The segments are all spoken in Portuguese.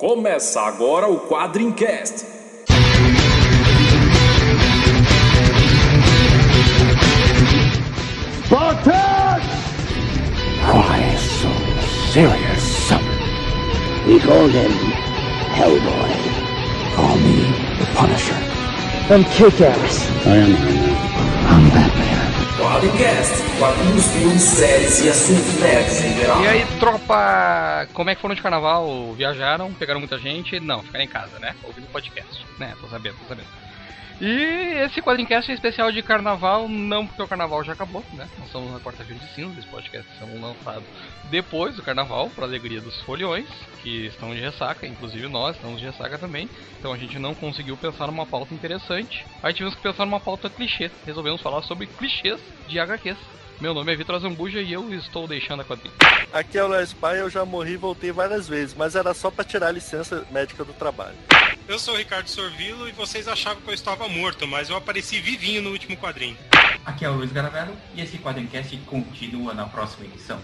Começa agora o Quadrincast. Spartan! Why so serious? We called him Hellboy. Call me the Punisher. I'm Kick-Ass. I am Iron Man. I'm Batman. Quadrincast, quadrinhos, filmes, séries e assuntos em geral. E aí, tropa, como é que foram de carnaval? Viajaram? Pegaram muita gente? Não, ficaram em casa, né? Ouvindo podcast. Né, tô sabendo, tô sabendo. E esse quadrincast é especial de carnaval, não porque o carnaval já acabou, né? Nós estamos na quarta-feira de cinza, esse podcast são lançado depois do carnaval, para alegria dos foliões, que estão de ressaca, inclusive nós estamos de ressaca também. Então a gente não conseguiu pensar numa pauta interessante. Aí tivemos que pensar numa pauta clichê. Resolvemos falar sobre clichês de HQs. Meu nome é Vitor Azambuja e eu estou deixando a quadrinha. Aqui é o Les Pai, eu já morri e voltei várias vezes, mas era só pra tirar a licença médica do trabalho. Eu sou o Ricardo Sorvilo e vocês achavam que eu estava morto, mas eu apareci vivinho no último quadrinho. Aqui é o Luiz Garavello e esse Quadrincast continua na próxima edição.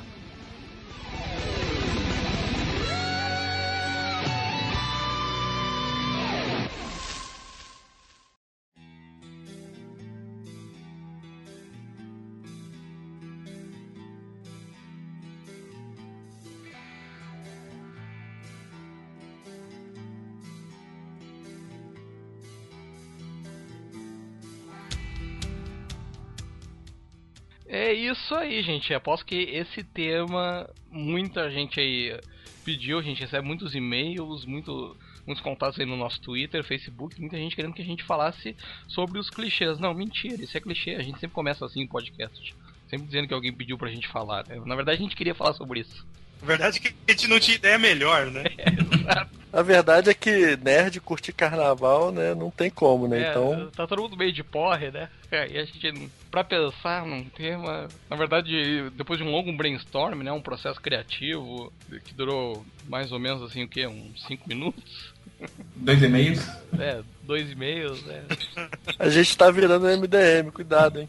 Isso aí, gente. Aposto que esse tema muita gente aí pediu, a gente recebe muitos e-mails, muito, muitos contatos aí no nosso Twitter, Facebook, muita gente querendo que a gente falasse sobre os clichês. Não, mentira, isso é clichê, a gente sempre começa assim em podcast. Sempre dizendo que alguém pediu pra gente falar. né? Na verdade, a gente queria falar sobre isso. A verdade é que a gente não tinha ideia melhor, né? A verdade é que nerd curtir carnaval, né, não tem como, né? É, Então, Tá todo mundo meio de porre, né? É, e a gente, pra pensar num tema. Na verdade, depois de um longo brainstorm, né? Um processo criativo que durou mais ou menos assim, o quê? Uns 5 minutos? Dois e-mails. É, dois e meio, né? a gente tá virando MDM, cuidado, hein?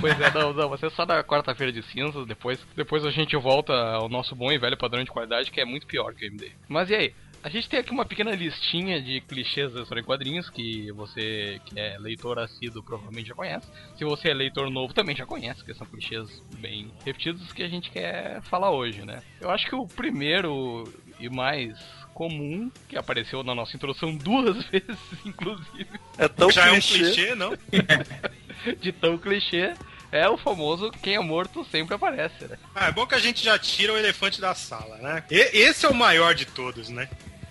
Pois é, não, não, você só na quarta-feira de cinzas, depois, depois a gente volta ao nosso bom e velho padrão de qualidade, que é muito pior que o MD. Mas e aí? A gente tem aqui uma pequena listinha de clichês da história em quadrinhos que você que é leitor assíduo provavelmente já conhece. Se você é leitor novo também já conhece, que são clichês bem repetidos que a gente quer falar hoje, né? Eu acho que o primeiro e mais comum, que apareceu na nossa introdução duas vezes, inclusive, É tão Já é um clichê. clichê, não? de tão clichê, é o famoso quem é morto sempre aparece, né? Ah, é bom que a gente já tira o elefante da sala, né? E- esse é o maior de todos, né?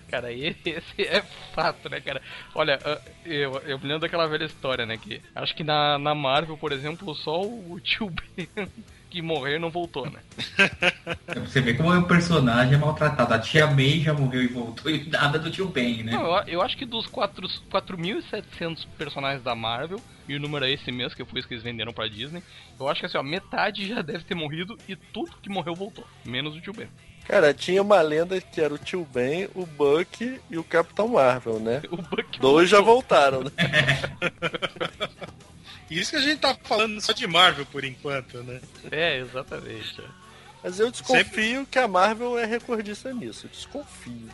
Cara, esse é fato, né, cara? Olha, eu, eu me lembro daquela velha história, né? Que acho que na, na Marvel, por exemplo, só o tio Ben que morreu não voltou, né? Pra Você vê como o personagem é maltratado. A tia May já morreu e voltou e nada do tio Ben, né? Não, eu, eu acho que dos quatro- 4.700 personagens da Marvel, e o número é esse mesmo, que foi isso que eles venderam pra Disney, eu acho que assim, ó, metade já deve ter morrido e tudo que morreu voltou. Menos o tio Ben. Cara, tinha uma lenda que era o Tio Ben, o Buck e o Capitão Marvel, né? O Buck Dois já voltaram, né? Isso que a gente tá falando só de Marvel por enquanto, né? É, exatamente. Mas eu desconfio que a Marvel é recordista nisso. Eu desconfio.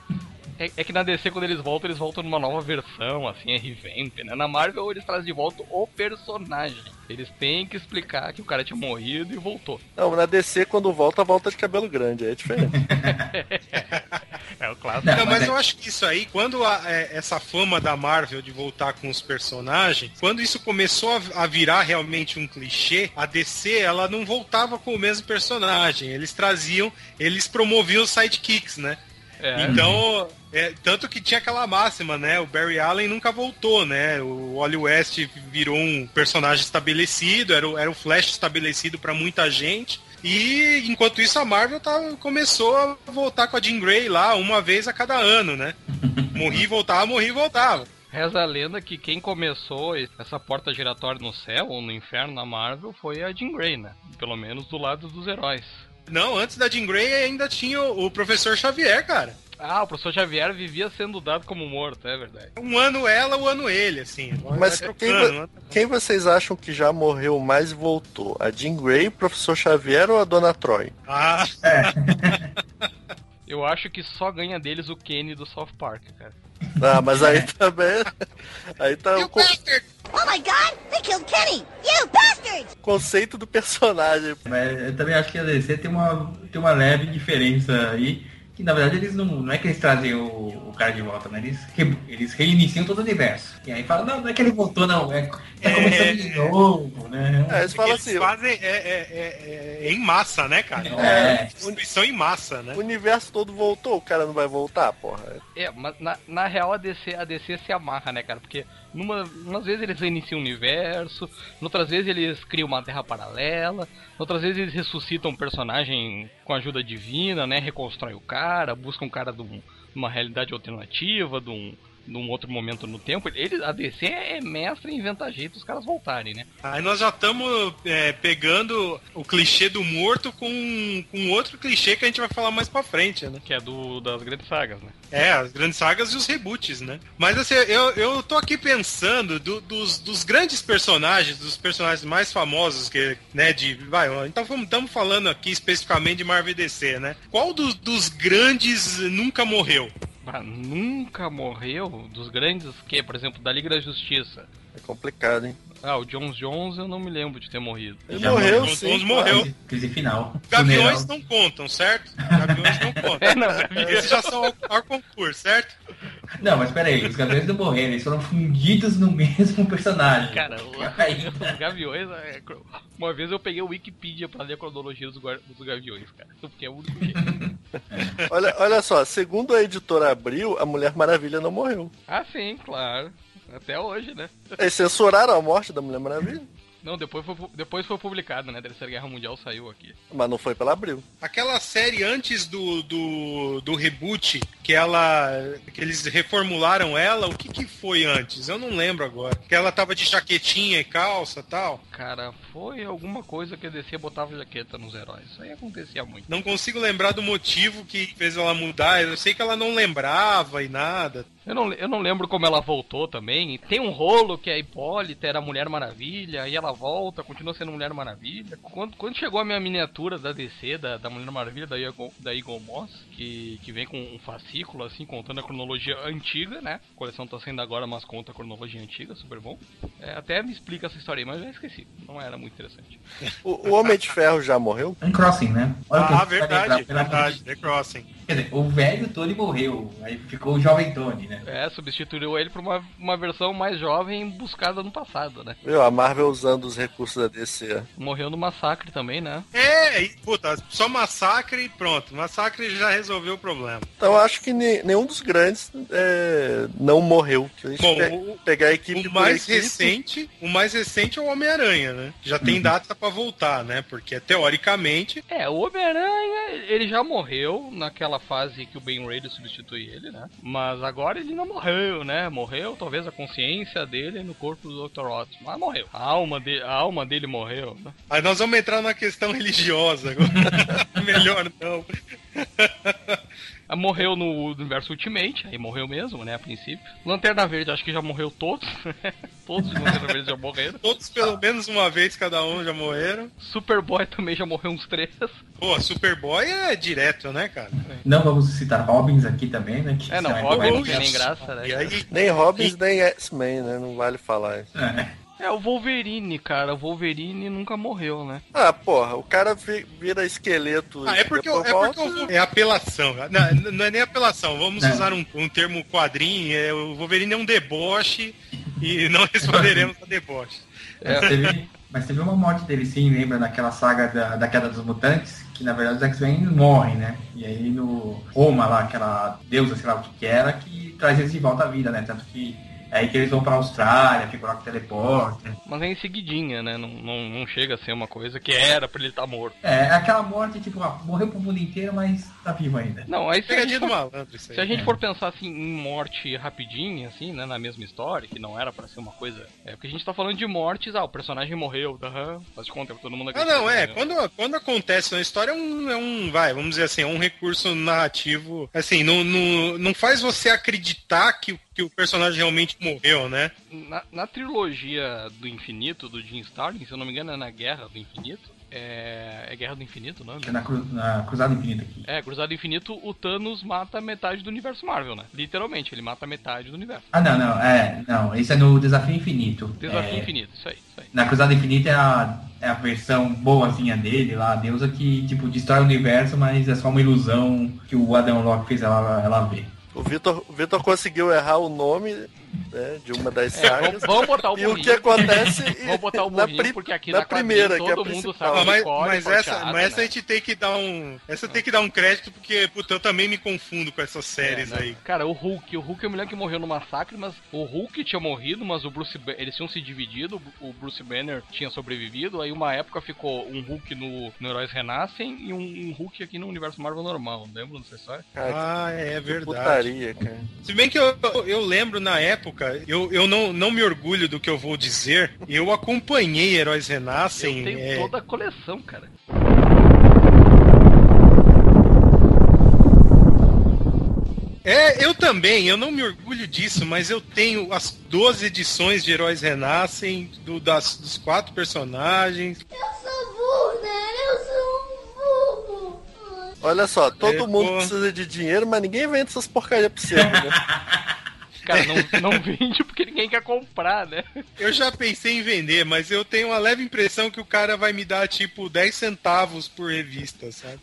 É, é que na DC, quando eles voltam, eles voltam numa nova versão, assim, é revamp, né? Na Marvel, eles trazem de volta o personagem. Eles têm que explicar que o cara tinha morrido e voltou. Não, na DC, quando volta, volta de cabelo grande. Aí é diferente. É o clássico. Não, mas eu acho que isso aí, quando a- é, essa fama da Marvel de voltar com os personagens, quando isso começou a, a virar realmente um clichê, a DC ela não voltava com o mesmo personagem. Eles traziam, eles promoviam os sidekicks, né? É. Então, é, tanto que tinha aquela máxima, né? O Barry Allen nunca voltou, né? O Wally West virou um personagem estabelecido, era o, era o Flash estabelecido pra muita gente. E enquanto isso a Marvel tá, começou a voltar com a Jean Grey lá uma vez a cada ano, né? Morri e voltava, morri e voltava. Reza a lenda que quem começou essa porta giratória no céu ou no inferno na Marvel foi a Jean Grey, né? Pelo menos do lado dos heróis. Não, antes da Jean Grey ainda tinha o, o Professor Xavier, cara. Ah, o professor Xavier vivia sendo dado como morto, é verdade. Um ano ela, um ano ele, assim. Mas quem, vo- né? quem vocês acham que já morreu mais e voltou? A Jean Grey, o Professor Xavier ou a Dona Troy? Ah, Eu acho que só ganha deles o Kenny do South Park, cara. Ah, mas aí também. Aí tá o co- Oh my god, they killed Kenny! You bastards! conceito do personagem. Mas eu também acho que a DC tem uma, tem uma leve diferença aí. Que na verdade eles não. Não é que eles trazem o, o cara de volta, né? Eles, re- eles reiniciam todo o universo. E aí fala, não, não é que ele voltou, não. É, é começando de novo, né? É, eles falam Eles assim, fazem é, é- é- é em massa, né, cara? É. Destruição em massa, né? o universo todo voltou, o cara não vai voltar, porra. É, mas na, na real a DC, a DC se amarra, né, cara? Porque numa, umas vezes eles reiniciam o universo, outras vezes eles criam uma terra paralela, outras vezes eles ressuscitam um personagem com ajuda divina, né? Reconstrói o cara, buscam um cara de um- uma realidade alternativa, de um, de um outro momento no tempo. Eles, a DC é mestre em inventar jeito os caras voltarem, né? Aí nós já estamos pegando o clichê do morto com, com outro clichê que a gente vai falar mais pra frente, né? Que é do das grandes sagas, né? É, as grandes sagas e os reboots, né? Mas assim, eu, eu tô aqui pensando do- dos, dos grandes personagens, dos personagens mais famosos que, né, de. Vai, então estamos falando aqui especificamente de Marvel e DC, né? Qual dos, dos grandes nunca morreu? Nunca morreu dos grandes que, por exemplo, da Liga da Justiça. É complicado, hein? Ah, o Jones Jones eu não me lembro de ter morrido. Ele Já morreu, morreu, sim. todos morreu. Crise, final. Gaviões Funeral. não contam, certo? Gaviões não contam. É, não, Esses já são ao, ao concurso, certo? Não, mas peraí, os Gaviões não morreram, eles foram fundidos no mesmo personagem. Cara, os Gaviões. é, Uma vez eu peguei o Wikipedia pra ler a cronologia dos, dos Gaviões, cara. Porque é o único jeito. Olha, olha só, segundo a editora Abril, a Mulher Maravilha não morreu. Ah, sim, claro. Até hoje, né? Eles censuraram a morte da Mulher Maravilha, Não, depois foi, depois foi publicado, né? A Terceira Guerra Mundial saiu aqui. mas não foi pela Abril. Aquela série antes do, do, do reboot, que ela. que eles reformularam ela, o que, que foi antes? Eu não lembro agora. Que ela tava de jaquetinha e calça tal. Cara, foi alguma coisa que a DC botava jaqueta nos heróis. Isso aí acontecia muito. Não consigo lembrar do motivo que fez ela mudar. Eu sei que ela não lembrava e nada. Eu não, eu não lembro como ela voltou também. Tem um rolo que a Hipólita era Mulher Maravilha, aí ela volta, continua sendo Mulher Maravilha. Quando, quando chegou a minha miniatura da DC, da, da Mulher Maravilha, da Eagle, da Eagle Moss, que, que vem com um fascículo, assim, contando a cronologia antiga, né? A coleção tá saindo agora, mas conta a cronologia antiga, super bom. É, até me explica essa história aí, mas eu já esqueci. Não era muito interessante. O, o Homem de Ferro já morreu? Uncrossing, né? Olha Ah, verdade, verdade. The Crossing. Quer dizer, o velho Tony morreu, aí ficou o jovem Tony, né? É, substituiu ele por uma, uma versão mais jovem buscada no passado, né? Viu? A Marvel usando os recursos da DC. Morreu no massacre também, né? É, e, puta, só massacre e pronto. Massacre já resolveu o problema. Então eu acho que ne- nenhum dos grandes é, não morreu. Se a gente Bom, pe- o- pegar a equipe O mais equipe, recente, o mais recente é o Homem-Aranha, né? Já tem data pra voltar, né? Porque teoricamente, É, o Homem-Aranha, ele já morreu naquela fase que o Ben Reilly substitui ele, né? Mas agora ele não morreu, né? Morreu, talvez, a consciência dele no corpo do Dr. Otto. Mas morreu. A alma, de, a alma dele morreu, né? aí nós vamos entrar na questão religiosa agora. Melhor não. Morreu no universo Ultimate, aí morreu mesmo, né, a princípio. Lanterna Verde, acho que já morreu todos. todos os Lanterna Verdes já morreram. Todos pelo menos uma vez cada um já morreram. Superboy também já morreu uns três. Pô, Superboy é direto, né, cara? Não vamos citar Robbins aqui também, né? Que É, não, Robin não tem nem graça, né? E aí, Nem Robbins, nem X-Men, né? Não vale falar isso. É. É, o Wolverine, cara. O Wolverine nunca morreu, né? Ah, porra, o cara vi- vira esqueleto. Ah, é porque, é porque vou- é apelação. Não, não é nem apelação. Vamos Não. usar um, um termo quadrinho. É, o Wolverine é um deboche e não responderemos a deboche. Mas, teve, mas teve uma morte dele sim, lembra daquela saga da, da queda dos mutantes, que na verdade os X-Men morrem, né? E aí no Roma lá, aquela deusa, sei lá o que que era, que traz eles de volta à vida, né? Tanto que é aí que eles vão pra Austrália, ficam lá com o teleporte. Mas é em seguidinha, né? Não, não, não chega a ser uma coisa que era pra ele estar morto. É, aquela morte, tipo, ah, morreu pro mundo inteiro, mas tá vivo ainda. Não, aí se a, gente for, malandro, isso aí. se a gente for pensar assim em morte rapidinha, assim, né? Na mesma história, que não era pra ser uma coisa. É porque a gente tá falando de mortes, ah, o personagem morreu, aham, faz de conta que todo mundo Ah, não, é. morreu. Quando, quando acontece na história, é um, é um. Vai, vamos dizer assim, é um recurso narrativo. Assim, não, não, não faz você acreditar que, o- que o personagem realmente morreu, né? Na, na trilogia do infinito, do Jim Starlin, se eu não me engano é na Guerra do Infinito, É, é Guerra do Infinito, não? Que é na, cru, na Cruzada Infinita aqui. É, Cruzado Infinito, o Thanos mata metade do universo Marvel, né? Literalmente, ele mata metade do universo. Ah, não, não, é, não, esse é no Desafio Infinito. Desafio É, Infinito, isso aí, isso aí. Na Cruzada Infinita é a, é a versão boazinha dele lá, a deusa que, tipo, destrói o universo, mas é só uma ilusão que o Adam Locke fez ela, ela ver. O Vitor, o Vitor conseguiu errar o nome né, de uma das É, sagas. vamos, vamos botar o E o que acontece Vamos botar o burrinho, pri- porque aqui na na primeira, que é a todo mundo principal. sabe Ah, mas, Nicole mas essa, mas essa né? a gente tem que dar um. Essa tem que dar um crédito, porque, puta, eu também me confundo com essas séries É, né? aí. Cara, o Hulk, o Hulk é o mulher que morreu no massacre, mas o Hulk tinha morrido, mas o Bruce eles tinham se dividido, o Bruce Banner tinha sobrevivido, aí uma época ficou um Hulk no, no Heróis Renascem e um, um Hulk aqui no universo Marvel normal, lembra dessa história? Cara, Ah, é verdade. putaria, cara. Se bem que eu, eu lembro na época, eu, eu não, não me orgulho do que eu vou dizer, eu acompanhei Heróis Renascem. Eu tenho é, toda a coleção, cara. É, eu também, eu não me orgulho disso, mas eu tenho as 12 edições de Heróis Renascem, do, das, dos quatro personagens. Eu sou burro, né? Eu sou um burro. Olha só, todo É, mundo pô. precisa de dinheiro, mas ninguém vende essas porcarias pra você, né? Cara, não, não vende porque ninguém quer comprar, né? Eu já pensei em vender, mas eu tenho uma leve impressão que o cara vai me dar tipo 10 centavos por revista, sabe?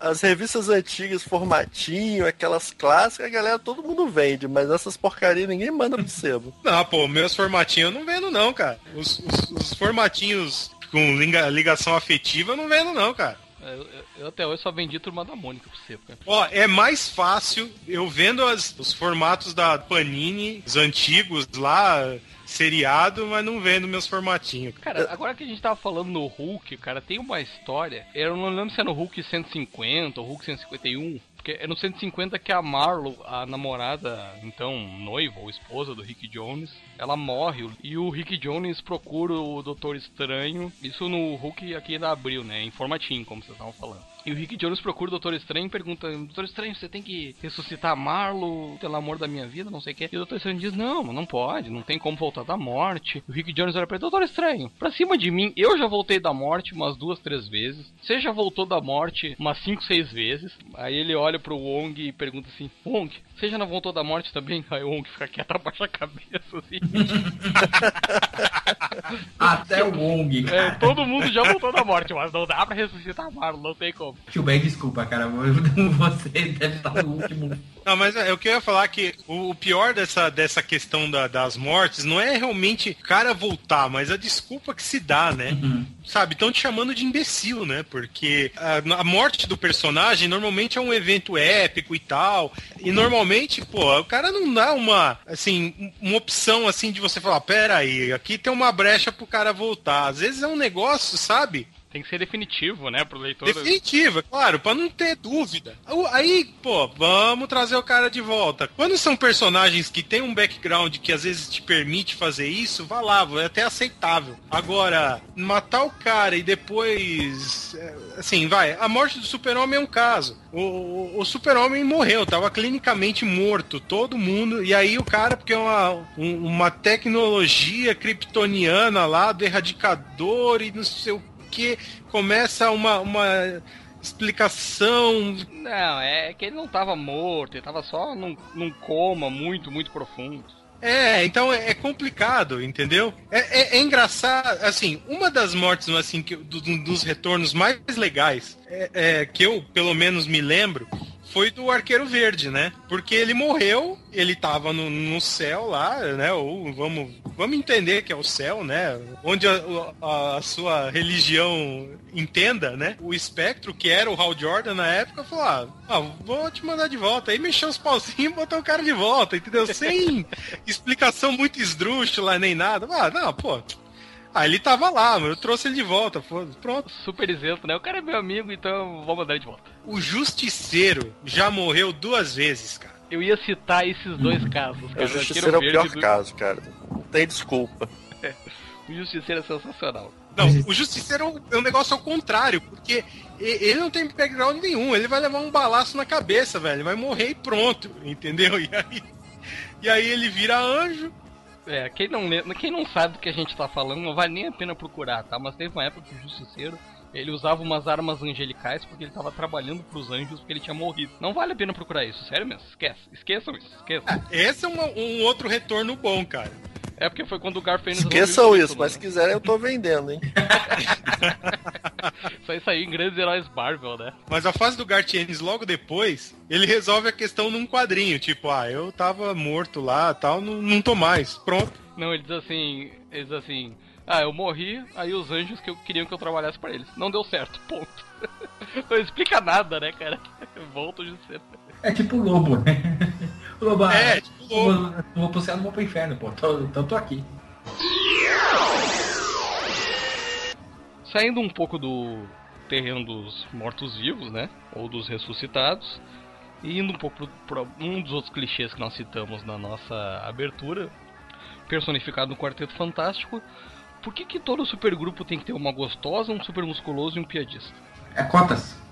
As revistas antigas, formatinho, aquelas clássicas, a galera, todo mundo vende, mas essas porcarias ninguém manda pro sebo. Não, pô, meus formatinhos eu não vendo não, cara. Os, os- os formatinhos com liga- ligação afetiva eu não vendo não, cara. Eu, eu- até hoje só vendi Turma da Mônica pra você, cara. Ó, é mais fácil eu vendo as- os formatos da Panini, os antigos lá, seriado, mas não vendo meus formatinhos. Cara, agora que a gente tava falando no Hulk, cara, tem uma história. Eu não lembro se é no Hulk 150 ou Hulk 151. Porque é no 150 que a Marlo, a namorada, então noiva ou esposa do Rick Jones, ela morre. E o Rick Jones procura o Doutor Estranho. Isso no Hulk aqui da Abril, né? Em formatinho, como vocês estavam falando. E o Rick Jones procura o Doutor Estranho e pergunta: Doutor Estranho, você tem que ressuscitar Marlo pelo amor da minha vida, não sei o quê. E o Doutor Estranho diz: Não, não pode, não tem como voltar da morte. O Rick Jones olha pra ele: Doutor Estranho, pra cima de mim, eu já voltei da morte umas duas, três vezes. Você já voltou da morte umas cinco, seis vezes. Aí ele olha pro Wong e pergunta assim: Wong, você já não voltou da morte também? Aí o Wong fica quieto, abaixa a cabeça assim. Até o Wong, É, cara. todo mundo já voltou da morte, mas não dá pra ressuscitar a Marlo, não tem como. Tio Ben, desculpa, cara. Você deve estar no último. Não, mas é, eu queria falar que o, pior dessa, dessa questão da- das mortes não é realmente o cara voltar, mas a desculpa que se dá, né? Sabe, estão te chamando de imbecil, né? Porque a, a morte do personagem normalmente é um evento épico e tal. E normalmente, pô, o cara não dá uma, assim, uma opção assim de você falar, pera aí, aqui tem uma brecha pro cara voltar. Às vezes é um negócio, sabe? Tem que ser definitivo, né, pro leitor. Definitiva, claro, pra não ter dúvida. Aí, pô, vamos trazer o cara de volta. Quando são personagens que tem um background que às vezes te permite fazer isso, vá lá, é até aceitável. Agora, matar o cara e depois. é, Assim, vai, a morte do super-homem é um caso. O, o, o super-homem morreu, tava clinicamente morto, todo mundo. E aí o cara, porque é uma, um- uma tecnologia kryptoniana lá do erradicador e não sei o que, começa uma, uma explicação. Não, é que ele não tava morto, ele tava só num, num coma muito, muito profundo. É, então é, é complicado, entendeu? É, é- é engraçado, assim, uma das mortes, assim, que, do- do- dos retornos mais legais, é, é, que eu, pelo menos, me lembro, foi do Arqueiro Verde, né? Porque ele morreu, ele tava no, no céu lá, né? Ou vamos, vamos entender que é o céu, né? Onde a, a- a sua religião entenda, né? O espectro, que era o Hal Jordan na época, falou: ah, ah, vou te mandar de volta. Aí mexeu os pauzinhos e botou o cara de volta, entendeu? Sem explicação muito esdrúxula nem nada. Ah, não, pô. Ah, ele tava lá, eu trouxe ele de volta. foda-se, Pronto. Super isento, né? O cara é meu amigo, então vou mandar ele de volta. O Justiceiro já morreu duas vezes, cara. Eu ia citar esses dois casos, cara. O o Justiceiro é o pior do- caso, cara. Não tem desculpa. O Justiceiro é sensacional. Não, o Justiceiro é um- é negócio ao contrário, porque ele não tem background nenhum, ele vai levar um balaço na cabeça, velho, vai morrer e pronto, entendeu? E aí, e aí ele vira anjo, É, quem não, quem não sabe do que a gente tá falando, não vale nem a pena procurar, tá? Mas teve uma época que o Justiceiro, ele usava umas armas angelicais porque ele tava trabalhando pros anjos porque ele tinha morrido. Não vale a pena procurar isso, sério mesmo. Esquece, esqueçam isso, esqueçam. Esse é um outro retorno bom, cara. É porque foi quando o Garfield Esqueçam isso, mas se quiserem eu tô vendendo, hein? Só isso aí em grandes heróis Marvel, né? Mas a fase do Gartienes logo depois, ele resolve a questão num quadrinho. Tipo, ah, eu tava morto lá tal, não, não tô mais. Pronto. Não, ele diz assim, ele diz assim, ah, eu morri, aí os anjos que eu queriam que eu trabalhasse pra eles. Não deu certo, ponto. Não explica nada, né, cara? Volta o Justiceiro. É tipo o lobo, né? É, tipo. Vou, vou pro céu, não vou pro inferno, pô. Tô- Então tô aqui. Saindo um pouco do terreno dos mortos-vivos, né? Ou dos ressuscitados. E indo um pouco para um dos outros clichês que nós citamos na nossa abertura, personificado no Quarteto Fantástico. Por que, que todo supergrupo tem que ter uma gostosa, um super musculoso e um piadista? É cotas.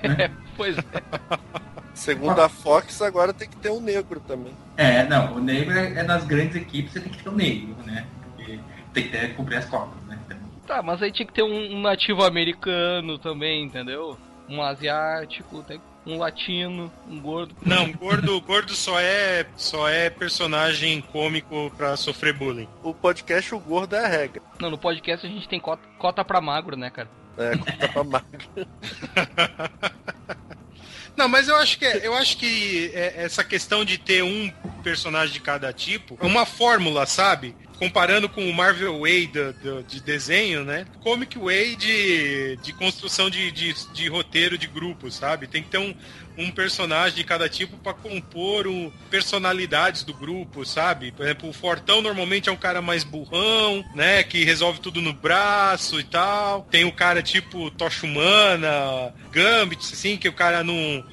É, pois é. Segundo a Fox, agora tem que ter um negro também. É, não, o negro é, é das grandes equipes, você tem que ter o negro, né? Porque tem que ter, cumprir as cotas, né? Então, Tá, mas aí tinha que ter um, um nativo americano também, entendeu? Um asiático, tem um latino, um gordo. Não, gordo, gordo só é só é personagem cômico pra sofrer bullying. O podcast O Gordo é a regra. Não, no podcast a gente tem cota, cota pra magro, né, cara? É, conta pra magro. Não, mas eu acho que é- eu acho que é- essa questão de ter um personagem de cada tipo é uma fórmula, sabe? Comparando com o Marvel Way do- do- de desenho, né? Comic Way de, de construção de, de, de roteiro de grupo, sabe? Tem que ter um, um personagem de cada tipo pra compor o, personalidades do grupo, sabe? Por exemplo, o Fortão normalmente é um cara mais burrão, né? Que resolve tudo no braço e tal. Tem o cara tipo Tocha Humana, Gambit, assim, que o cara não,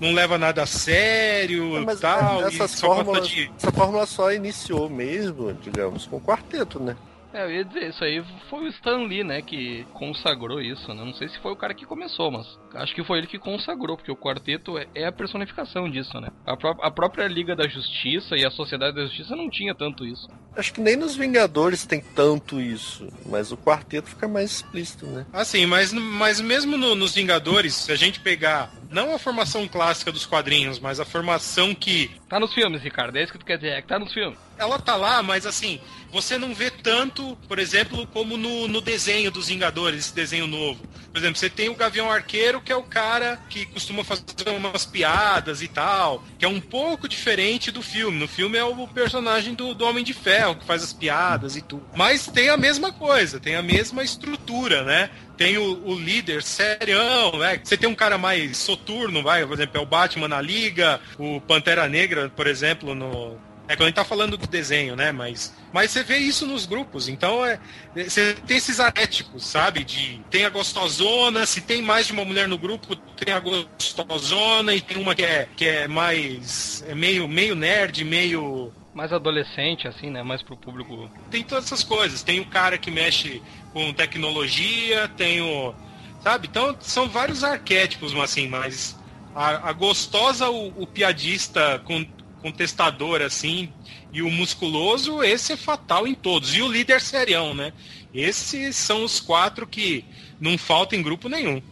não leva nada a sério Não, mas tal. essas e de. essa fórmula só iniciou mesmo, digamos, com o quarteto, né? É, eu ia dizer, isso aí foi o Stan Lee, né, que consagrou isso, né? Não sei se foi o cara que começou, mas acho que foi ele que consagrou, porque o quarteto é, é a personificação disso, né? A, pró- a própria Liga da Justiça e a Sociedade da Justiça não tinha tanto isso. Acho que nem nos Vingadores tem tanto isso, mas o quarteto fica mais explícito, né? Assim, mas, mas mesmo no- nos Vingadores, se a gente pegar não a formação clássica dos quadrinhos, mas a formação que Tá nos filmes, Ricardo, é isso que tu quer dizer, é que tá nos filmes. ela tá lá, mas assim, você não vê tanto, por exemplo, como no, no desenho dos Vingadores, esse desenho novo. Por exemplo, você tem o Gavião Arqueiro, que é o cara que costuma fazer umas piadas e tal, que é um pouco diferente do filme. No filme é o personagem do, do Homem de Ferro, que faz as piadas e tudo. Mas tem a mesma coisa, tem a mesma estrutura, né? Tem o, o líder serião, né? Você tem um cara mais soturno, vai, por exemplo, é o Batman na Liga, o Pantera Negra, por exemplo, no, é quando a gente tá falando do desenho, né? Mas, mas você vê isso nos grupos. Então é, você tem esses arquétipos, sabe? De tem a gostosona, se tem mais de uma mulher no grupo, tem a gostosona e tem uma que é, que é mais é meio meio nerd, meio Mais adolescente, assim, né? Mais pro público. tem todas essas coisas. Tem o cara que mexe com tecnologia, tem o. Sabe? Então são vários arquétipos, mas assim, mas a, a gostosa, o, o piadista com, contestador, assim, e o musculoso, esse é fatal em todos. E o líder serião, né? Esses são os quatro que não faltam em grupo nenhum.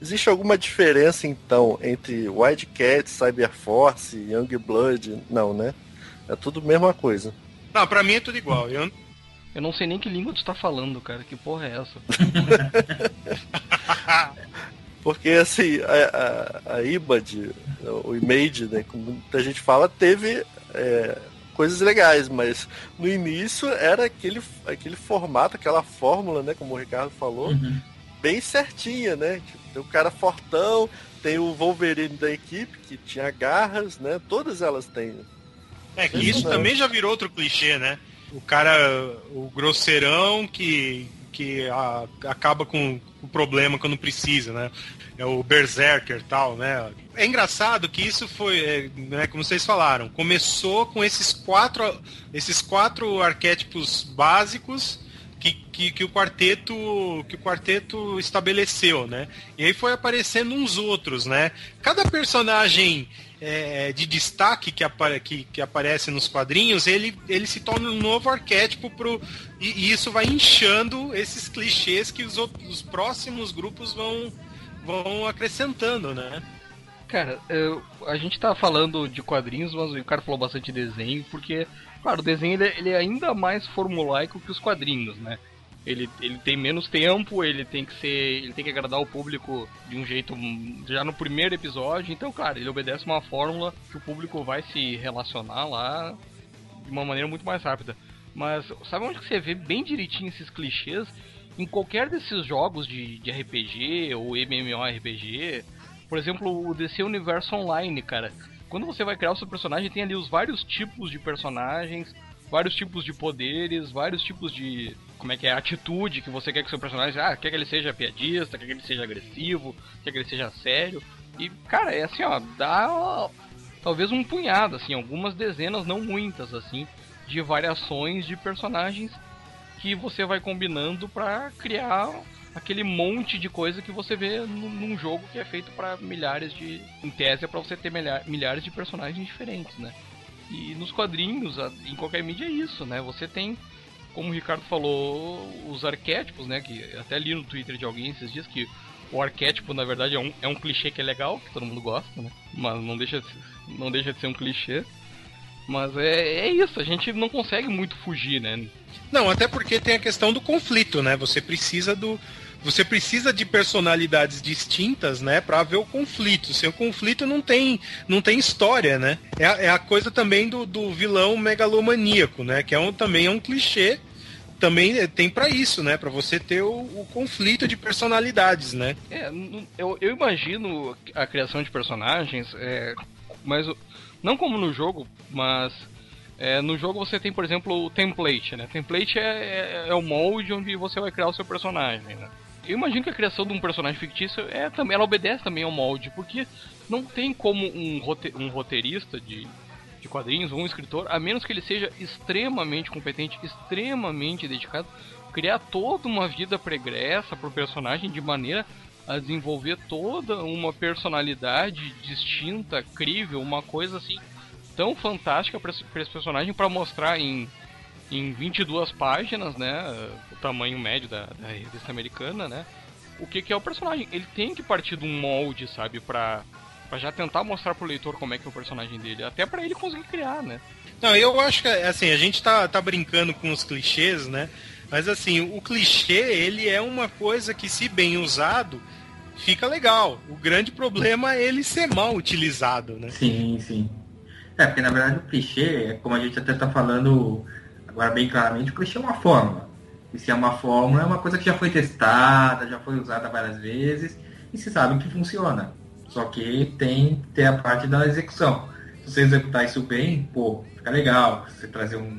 Existe alguma diferença, então, entre Wildcat, Cyberforce, Youngblood? Não, né? É tudo a mesma coisa. Não, pra mim é tudo igual. Eu, Eu não sei nem que língua tu tá falando, cara. Que porra é essa? Porque, assim, a, a, a IBAD, o Image, né, como muita gente fala, teve é, coisas legais, mas no início era aquele, aquele formato, aquela fórmula, né, como o Ricardo falou, Uhum. bem certinha, né? Tipo, tem o cara fortão, tem o Wolverine da equipe, que tinha garras, né? Todas elas têm. É que isso também já virou outro clichê, né? O cara, o grosseirão que, que a- acaba com o problema quando precisa, né? É o berserker tal, né? É engraçado que isso foi, é, né, como vocês falaram, começou com esses quatro, esses quatro arquétipos básicos que que, que, o quarteto que o quarteto estabeleceu, né? E aí foi aparecendo uns outros, né? Cada personagem é, de destaque que, apare, que, que, aparece nos quadrinhos, ele, ele se torna um novo arquétipo pro, e, e isso vai inchando esses clichês que os, outros, os próximos grupos vão, vão acrescentando, né? Cara, eu, a gente tá falando de quadrinhos, mas o cara falou bastante desenho, porque, claro, o desenho ele, ele é ainda mais formulaico que os quadrinhos, né? Ele, ele tem menos tempo, ele tem que ser. ele tem que agradar o público de um jeito já no primeiro episódio, então, claro, ele obedece uma fórmula que o público vai se relacionar lá de uma maneira muito mais rápida. Mas sabe onde você vê bem direitinho esses clichês? Em qualquer desses jogos de, de RPG ou MMORPG, por exemplo, o DC Universo Online, cara. Quando você vai criar o seu personagem, tem ali os vários tipos de personagens, vários tipos de poderes, vários tipos de. Como é que é? Atitude que você quer que o seu personagem. Ah, quer que ele seja piadista, quer que ele seja agressivo, quer que ele seja sério. E, cara, é assim, ó, dá talvez um punhado, assim, algumas dezenas, não muitas, assim, de variações de personagens que você vai combinando para criar aquele monte de coisa que você vê num jogo que é feito para milhares de. Em tese é pra você ter milhares de personagens diferentes, né? E nos quadrinhos, em qualquer mídia é isso, né? Você tem, como o Ricardo falou, os arquétipos, né? Que até li no Twitter de alguém esses dias que o arquétipo, na verdade, é um, é um clichê que é legal, que todo mundo gosta, né? Mas não deixa de, não deixa de ser um clichê. Mas é, é isso, a gente não consegue muito fugir, né? Não, até porque tem a questão do conflito, né? Você precisa do, você precisa de personalidades distintas, né, para ver o conflito. Sem o conflito não tem, não tem história, né? É a, é a coisa também do, do vilão megalomaníaco, né, que é um, também é um clichê também tem para isso, né? Para você ter o, o, conflito de personalidades, né? É, eu, eu imagino a criação de personagens, é, mas não como no jogo, mas é, no jogo você tem, por exemplo, o template, né? Template é, é, é, o molde onde você vai criar o seu personagem, né? Eu imagino que a criação de um personagem fictício é também ela obedece também ao molde, porque não tem como um, rote, um roteirista de, de quadrinhos ou um escritor, a menos que ele seja extremamente competente, extremamente dedicado, criar toda uma vida pregressa pro personagem de maneira a desenvolver toda uma personalidade distinta, crível, uma coisa assim tão fantástica para esse personagem para mostrar em em 22 páginas, né? O tamanho médio da, da revista americana, né? O que, que, é o personagem? Ele tem que partir de um molde, sabe? Pra, pra já tentar mostrar pro leitor como é que é o personagem dele. Até para ele conseguir criar, né? Não, eu acho que, assim, a gente tá, tá brincando com os clichês, né? Mas, assim, o clichê, ele é uma coisa que, se bem usado, fica legal. O grande problema é ele ser mal utilizado, né? Sim, sim. É, porque, na verdade, o clichê, como a gente até tá falando Agora, bem claramente, o clichê é uma fórmula. E se é uma fórmula, é uma coisa que já foi testada, já foi usada várias vezes e se sabe que funciona. Só que tem que ter a parte da execução. Se você executar isso bem, pô, fica legal. Você trazer um,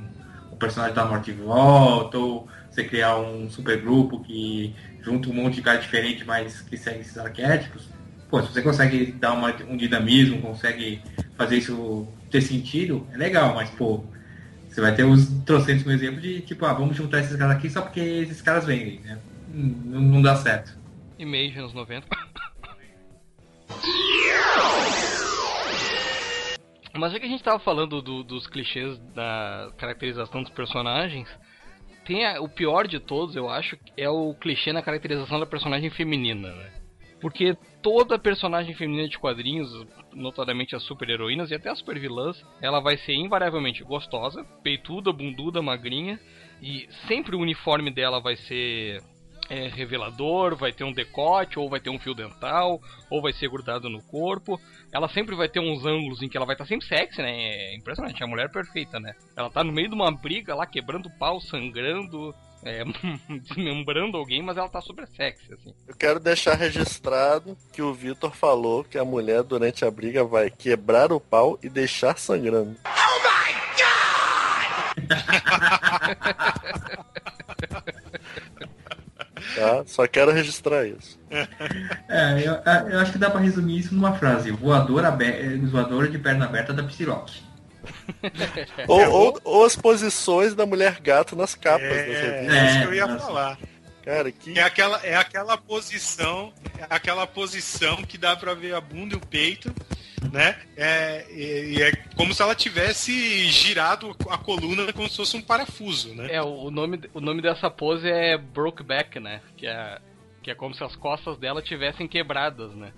um personagem da morte de volta, ou você criar um supergrupo que junta um monte de cara diferente, mas que segue esses arquétipos. Pô, se você consegue dar uma, um dinamismo, consegue fazer isso ter sentido, é legal, mas pô, você vai ter os trocentos um exemplo de tipo, ah, vamos juntar esses caras aqui só porque esses caras vendem, né? Não, não dá certo. Image anos 90. Mas já que a gente tava falando do, dos clichês da caracterização dos personagens, tem a, o pior de todos, eu acho, é o clichê na caracterização da personagem feminina, né? Porque toda personagem feminina de quadrinhos, notadamente as super-heroínas e até as super-vilãs, ela vai ser invariavelmente gostosa, peituda, bunduda, magrinha, e sempre o uniforme dela vai ser é, revelador, vai ter um decote, ou vai ter um fio dental, ou vai ser grudado no corpo. Ela sempre vai ter uns ângulos em que ela vai estar tá sempre sexy, né? É impressionante, é a mulher perfeita, né? Ela tá no meio de uma briga lá, quebrando pau, sangrando, é, desmembrando alguém, mas ela tá super sexy, assim. Eu quero deixar registrado que o Vitor falou que a mulher durante a briga vai quebrar o pau e deixar sangrando. Oh my God! tá? Só quero registrar isso. É, eu, eu acho que dá pra resumir isso numa frase. Voadora, voadora de perna aberta da Psylocke. ou, ou, ou as posições da mulher gato nas capas das É, revistas. é isso que eu É, ia nossa. falar. Cara, que. É aquela, é aquela posição, é aquela posição que dá pra ver a bunda e o peito, né? É, e, e é como se ela tivesse girado a coluna como se fosse um parafuso, né? É, o nome, o nome dessa pose é Brokeback, né? Que é, que é como se as costas dela tivessem quebradas, né?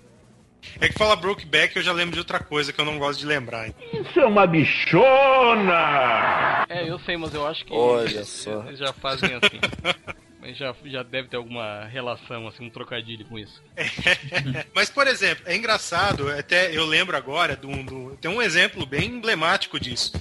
É que fala Brokeback, eu já lembro de outra coisa que eu não gosto de lembrar. Isso é uma bichona! É, eu sei, mas eu acho que Olha eles, só. eles já fazem assim. Mas já, já deve ter alguma relação, assim, um trocadilho com isso. Mas, por exemplo, é engraçado, até eu lembro agora, do, do- tem um exemplo bem emblemático disso.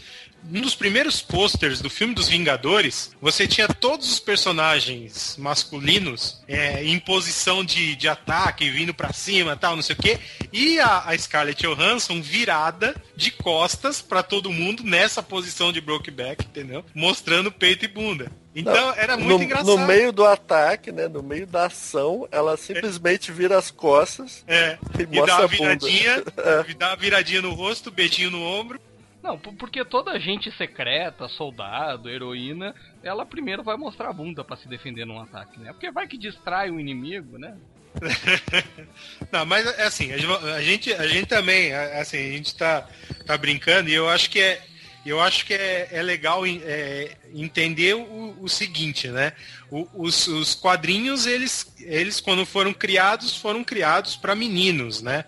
Um dos primeiros posters do filme dos Vingadores, você tinha todos os personagens masculinos é, em posição de, de ataque, vindo pra cima tal, não sei o quê, e a, a Scarlett Johansson virada de costas pra todo mundo nessa posição de Brokeback, entendeu? Mostrando peito e bunda. Então Não, era muito no, engraçado. no meio do ataque, né? No meio da ação, ela simplesmente vira as costas É, e, e dá uma viradinha, É. dá uma viradinha no rosto, beijinho no ombro. Não, por- porque toda agente secreta, soldado, heroína, ela primeiro vai mostrar a bunda pra se defender num ataque, né? Porque vai que distrai o inimigo, né? Não, mas é assim, a gente- a gente, gente também, é, assim, a gente tá, tá brincando e eu acho que é. Eu acho que é, é legal é, entender o, o seguinte, né? O- os, os quadrinhos, eles, eles, quando foram criados, foram criados para meninos, né?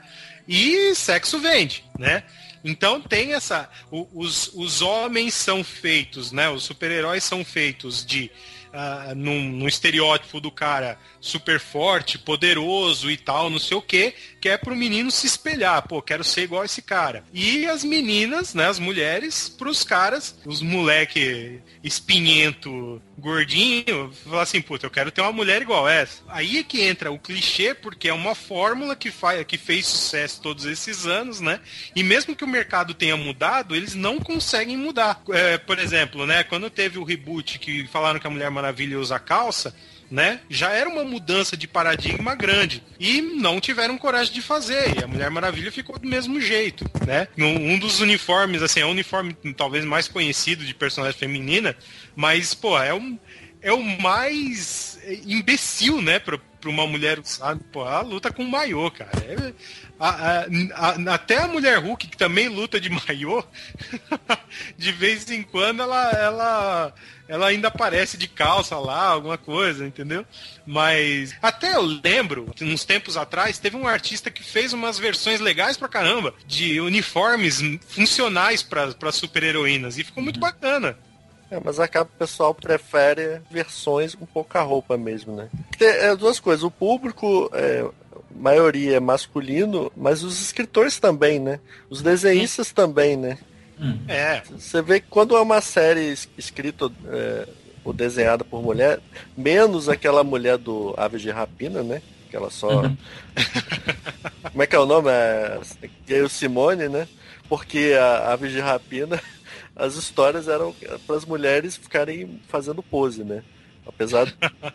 E sexo vende, né? Então tem essa. os, os homens são feitos, né? Os super-heróis são feitos de. Ah, num, num estereótipo do cara super forte, poderoso e tal, não sei o que, que é pro menino se espelhar, pô, quero ser igual esse cara. E as meninas, né, as mulheres, pros caras, os moleque espinhento, gordinho, falar assim, puta, eu quero ter uma mulher igual essa. Aí é que entra o clichê, porque é uma fórmula que, faz, que fez sucesso todos esses anos, né? E mesmo que o mercado tenha mudado, eles não conseguem mudar. É, por exemplo, né, quando teve o reboot que falaram que a Mulher Maravilha usa calça, né? Já era uma mudança de paradigma grande. E não tiveram coragem de fazer. E a Mulher Maravilha ficou do mesmo jeito, né? Um dos uniformes, assim, é o uniforme talvez mais conhecido de personagem feminina, mas, pô, é um. É o mais imbecil, né, pra uma mulher usar. Pô, ela luta com maiô, cara. É- a- a- a- até a mulher Hulk, que também luta de maiô, de vez em quando ela, ela, ela ainda aparece de calça lá, alguma coisa, entendeu? Mas até eu lembro, uns tempos atrás, teve um artista que fez umas versões legais pra caramba, de uniformes funcionais pra super-heroínas, e ficou muito bacana. É, mas acaba o pessoal prefere versões com pouca roupa mesmo, né? Tem é, duas coisas. O público, é, maioria é masculino, mas os escritores também, né? Os desenhistas também, né? É, Você vê que quando é uma série es- escrita é, ou desenhada por mulher, menos aquela mulher do Aves de Rapina, né? Que ela só. Como é que é o nome? É Gayle Simone, né? Porque a Aves de Rapina, as histórias eram para as mulheres ficarem fazendo pose, né? Apesar de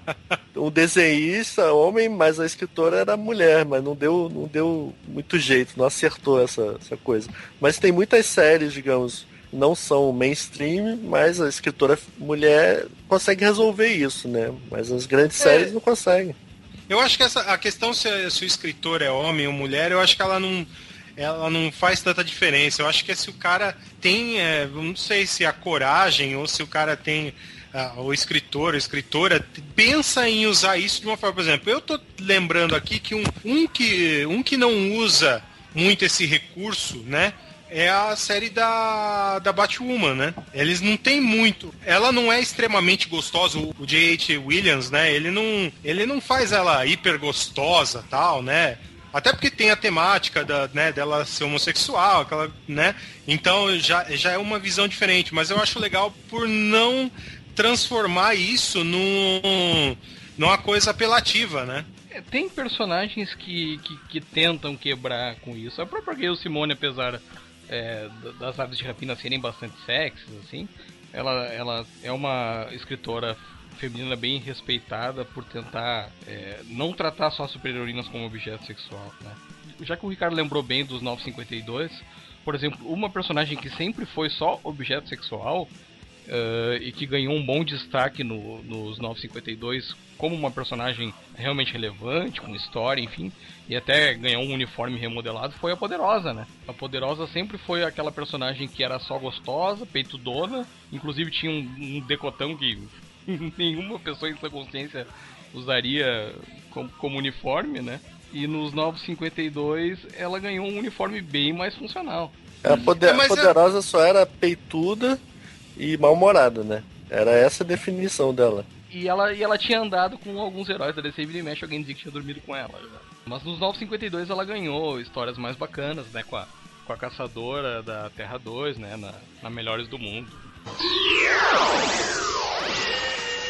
um desenhista, homem, mas a escritora era mulher, mas não deu, não deu muito jeito, não acertou essa, essa coisa. Mas tem muitas séries, digamos, não são mainstream, mas a escritora mulher consegue resolver isso, né? Mas as grandes séries não conseguem. Eu acho que essa, a questão se, se o escritor é homem ou mulher, eu acho que ela não, ela não faz tanta diferença. Eu acho que é se o cara tem, é, não sei se a coragem ou se o cara tem, ah, o escritor, a escritora, pensa em usar isso de uma forma, por exemplo, eu tô lembrando aqui que um, um que um que não usa muito esse recurso, né? É a série da, da Batwoman, né? Eles não tem muito. Ela não é extremamente gostosa. O o J.H. Williams, né? Ele não, ele não faz ela hiper gostosa tal, né? Até porque tem a temática da, né, dela ser homossexual, aquela, né? Então já, já é uma visão diferente. Mas eu acho legal por não transformar isso num, numa coisa apelativa, né? É, Tem personagens que, que, que tentam quebrar com isso. A própria Gayle Simone, apesar é, da- das aves de rapina serem bastante sexys, assim, ela, ela é uma escritora feminina bem respeitada por tentar é, não tratar só super-heroínas como objeto sexual, né? Já que o Ricardo lembrou bem dos 952, por exemplo, uma personagem que sempre foi só objeto sexual uh, e que ganhou um bom destaque no, nos 952 como uma personagem realmente relevante, com história, enfim, e até ganhou um uniforme remodelado, foi a Poderosa, né? A Poderosa sempre foi aquela personagem que era só gostosa, peito dona, inclusive tinha um, um decotão que nenhuma pessoa em sua consciência usaria como, como uniforme, né? E nos 952 ela ganhou um uniforme bem mais funcional. É, a poder, é, poderosa só era peituda e mal-humorada, né? Era essa a definição dela. E ela, e ela tinha andado com alguns heróis da DC e mexe alguém dizia que tinha dormido com ela. Já. Mas nos 952 ela ganhou histórias mais bacanas, né? Com a, com a caçadora da Terra 2, né? Na, na Melhores do Mundo.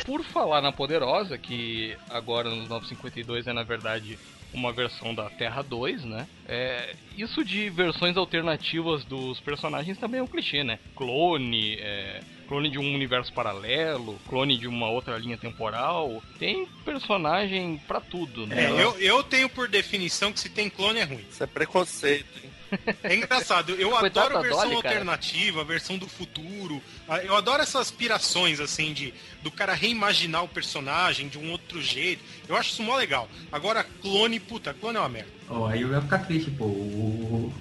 Por falar na Poderosa, que agora nos 952 é na verdade uma versão da Terra 2, né? É, isso de versões alternativas dos personagens também é um clichê, né? Clone, é, clone de um universo paralelo, clone de uma outra linha temporal. Tem personagem para tudo, né? É, eu, eu tenho por definição que se tem clone é ruim. Isso é preconceito, hein? É engraçado, eu Coitado adoro a versão Dolly, alternativa, a versão do futuro. Eu adoro essas aspirações, assim, de do cara reimaginar o personagem de um outro jeito. Eu acho isso mó legal. Agora, clone, puta, clone é uma merda. Oh, aí eu ia ficar triste, pô. O,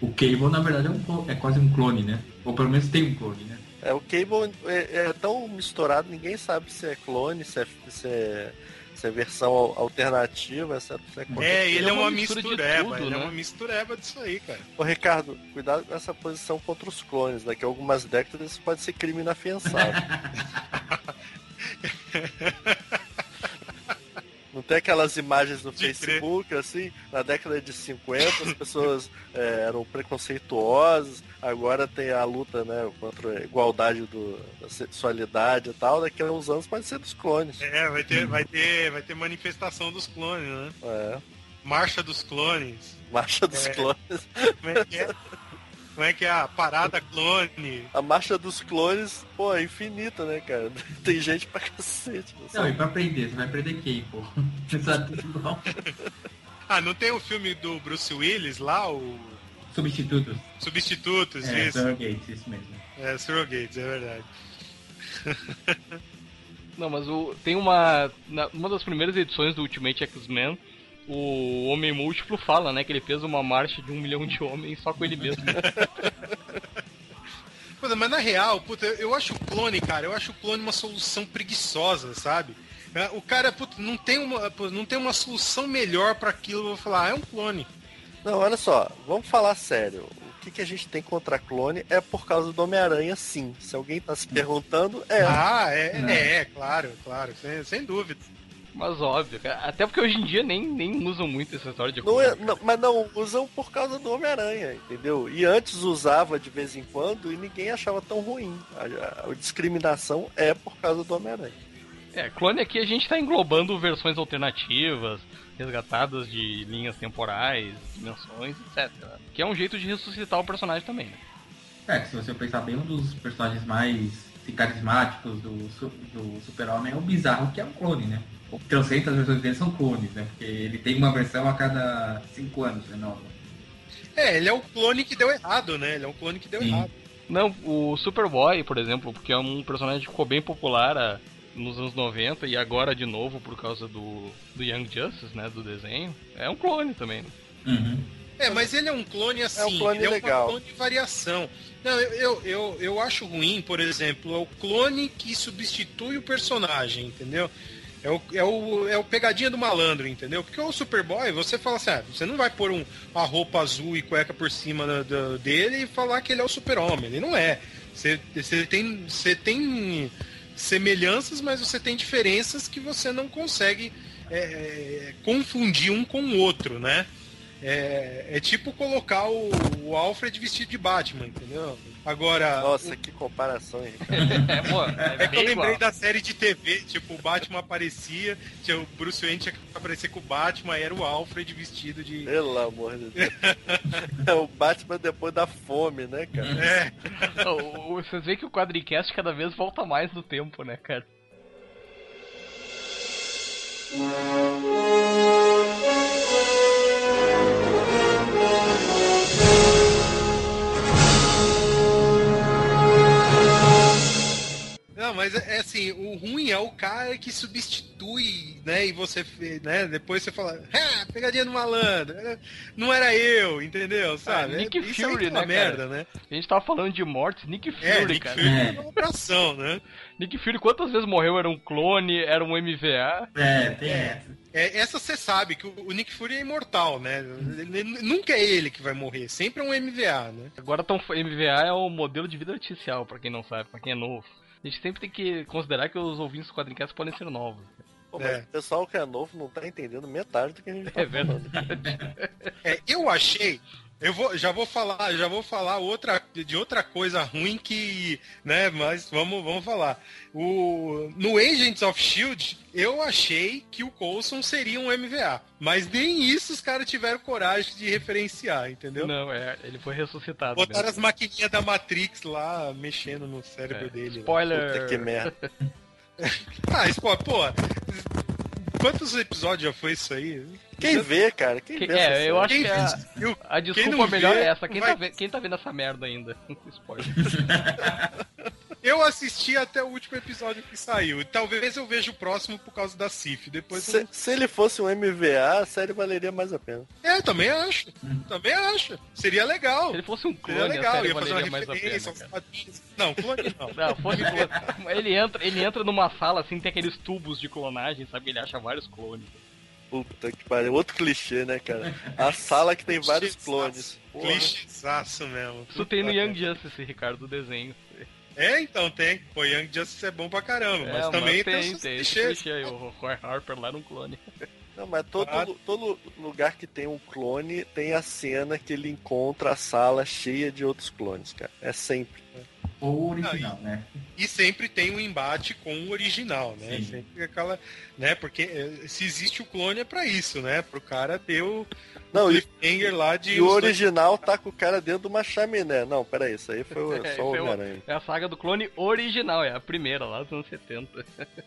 o Cable, na verdade, é, um, é quase um clone, né? Ou pelo menos tem um clone, né? É, o Cable é, é tão misturado, ninguém sabe se é clone, se é, se é é versão alternativa, essa é, é ele é uma, mistureba, tudo, ele é né? é uma mistureba disso aí, cara. Ô Ricardo, cuidado com essa posição contra os clones, daqui a algumas décadas isso pode ser crime inafiançável. Tem aquelas imagens no de Facebook, crer. assim, na década de 50 as pessoas é, eram preconceituosas, agora tem a luta, né, contra a igualdade do, da sexualidade e tal, daqui a uns anos pode ser dos clones. É, vai ter, vai ter, vai ter manifestação dos clones, né? É. Marcha dos clones. Marcha dos é. clones. Como é que é? A parada clone? A marcha dos clones, pô, é infinita, né, cara? Tem gente pra cacete. Não, não e pra aprender, você vai aprender quem, pô? ah, não tem o filme do Bruce Willis lá, o. Substitutos. Substitutos, é, isso. Surrogates, isso mesmo. É, Surrogates, é verdade. Não, mas o, tem uma. Na, uma das primeiras edições do Ultimate X-Men, o Homem Múltiplo fala, né, que ele fez uma marcha de um milhão de homens só com ele mesmo. mas na real, puta, eu acho o clone, cara, eu acho o clone uma solução preguiçosa, sabe? É, o cara, puta, não tem uma, não tem uma solução melhor para aquilo, eu vou falar, ah, é um clone. Não, olha só, vamos falar sério. O que, que a gente tem contra clone é por causa do Homem-Aranha, sim. Se alguém tá se perguntando, é. Ah, é, é, é claro, claro, sem, sem dúvida. Mas óbvio, até porque hoje em dia nem, nem usam muito essa história de não é, não, Mas não usam por causa do Homem-Aranha, entendeu? E antes usava de vez em quando e ninguém achava tão ruim. A, a, a discriminação é por causa do Homem-Aranha. É, clone aqui a gente tá englobando versões alternativas, resgatadas de linhas temporais, dimensões, etc. Que é um jeito de ressuscitar o personagem também, né? É, se você pensar bem, um dos personagens mais carismáticos do, do Super-Homem é o Bizarro, que é um clone, né? O trocentas versões dele são clones, né? Porque ele tem uma versão a cada cinco anos, né? Nova. É, ele é o clone que deu errado, né? Ele é um clone que deu Sim. errado. Não, o Superboy, por exemplo, porque é um personagem que ficou bem popular a, nos anos 90 e agora de novo por causa do, do Young Justice, né? Do desenho. É um clone também, né? Uhum. É, mas ele é um clone assim, é um clone ele legal. é um clone de variação. Não, eu, eu, eu, eu acho ruim, por exemplo, é o clone que substitui o personagem, entendeu? É o, é, o, é o pegadinha do malandro, entendeu? Porque o Superboy, você fala assim, ah, você não vai pôr um, uma roupa azul e cueca por cima dele e falar que ele é o super-homem. Ele não é. Você, você, tem, você tem semelhanças, mas você tem diferenças que você não consegue é, confundir um com o outro, né? É, é tipo colocar o, o, Alfred vestido de Batman, entendeu? Agora. Nossa, o... que comparação, hein? é, pô, é, é que eu lembrei igual. da série de TV, tipo, o Batman aparecia, tinha, o Bruce Wayne tinha que aparecer com o Batman, era o Alfred vestido de. Pelo amor de Deus. é o Batman depois da fome, né, cara? É. Vocês veem que o quadricast cada vez volta mais no tempo, né, cara? Mas é, é assim, o ruim é o cara que substitui, né? E você, né? Depois você fala, ah, pegadinha do malandro. Não era eu, entendeu? Sabe? Ah, Nick Isso aí Fury, é uma né, merda, né? A gente tava falando de mortes, Nick Fury, É, Nick cara. Fury É. é uma operação, né? Nick Fury, quantas vezes morreu? Era um clone, era um MVA. É, tem essa. É, essa você sabe que o, Nick Fury é imortal, né? Ele- nunca é ele que vai morrer, sempre é um MVA, né? Agora tão, MVA é o modelo de vida artificial, pra quem não sabe, pra quem é novo. A gente sempre tem que considerar que os ouvintes do Quadrincast podem ser novos. Pô, mas É. o pessoal que é novo não tá entendendo metade do que a gente tá É verdade. É, eu achei. Eu vou, já vou falar, já vou falar outra, de outra coisa ruim que, né, mas vamos, vamos falar. O, no Agents of Shield, eu achei que o Coulson seria um MVA, mas nem isso os caras tiveram coragem de referenciar, entendeu? Não, é, ele foi ressuscitado. Botaram mesmo. as maquininhas da Matrix lá mexendo no cérebro É, dele. Spoiler. Puta que merda. Ah, isso, pô, quantos episódios já foi isso aí? Quem vê, cara? Quem Que- vê é, eu acho Quem que a, viu? a desculpa melhor vê, é essa. Quem, vai- tá quem tá vendo essa merda ainda? Spoiler. Eu assisti até o último episódio que saiu. E talvez eu veja o próximo por causa da Cif. Depois eu... Se, se ele fosse um MVA, a série valeria mais a pena. É, também acho. Também acho. Seria legal. Se ele fosse um Seria clone, a legal. série Ia fazer valeria uma mais a referência pena. Não, clone não. Não, fosse clone. Ele entra, ele entra numa sala assim, tem aqueles tubos de clonagem, sabe? Ele acha vários clones. Puta que pariu. Outro clichê, né, cara? A sala que tem vários clones. Clichêzaço mesmo. Isso tem no Young Justice, Ricardo, do desenho. É, então tem. Pô, Young Justice é bom pra caramba. É, mas também tem, tem, tem esse clichês. clichê aí. O Roy Harper lá era um clone. Não, mas todo, Ah. todo lugar que tem um clone tem a cena que ele encontra a sala cheia de outros clones, cara. É sempre. Ou original, né? E sempre tem um embate com o original, né? Sim. Sempre aquela. Né? Porque eh, se existe o clone é pra isso, né? Pro cara ter o Não, e, cliffhanger lá de. e o dois- original tá com o cara dentro de uma chaminé. Não, peraí, isso aí foi o- É, só o é o- Homem-Aranha. É a saga do clone original, é a primeira lá dos anos 70.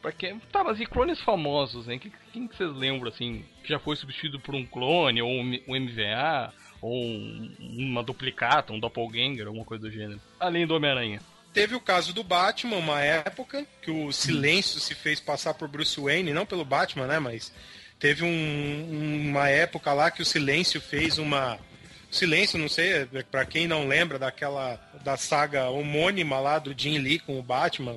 Porque, tá, mas e clones famosos, hein? Que- Quem que vocês lembram, assim, que já foi substituído por um clone, ou um, um MVA, ou um- uma duplicata, um doppelganger, alguma coisa do gênero? Além do Homem-Aranha. Teve o caso do Batman, uma época, que o silêncio se fez passar por Bruce Wayne, não pelo Batman, né? Mas teve um- uma época lá que o silêncio fez uma. Silêncio, não sei, é pra quem não lembra daquela. da saga homônima lá do Jim Lee com o Batman.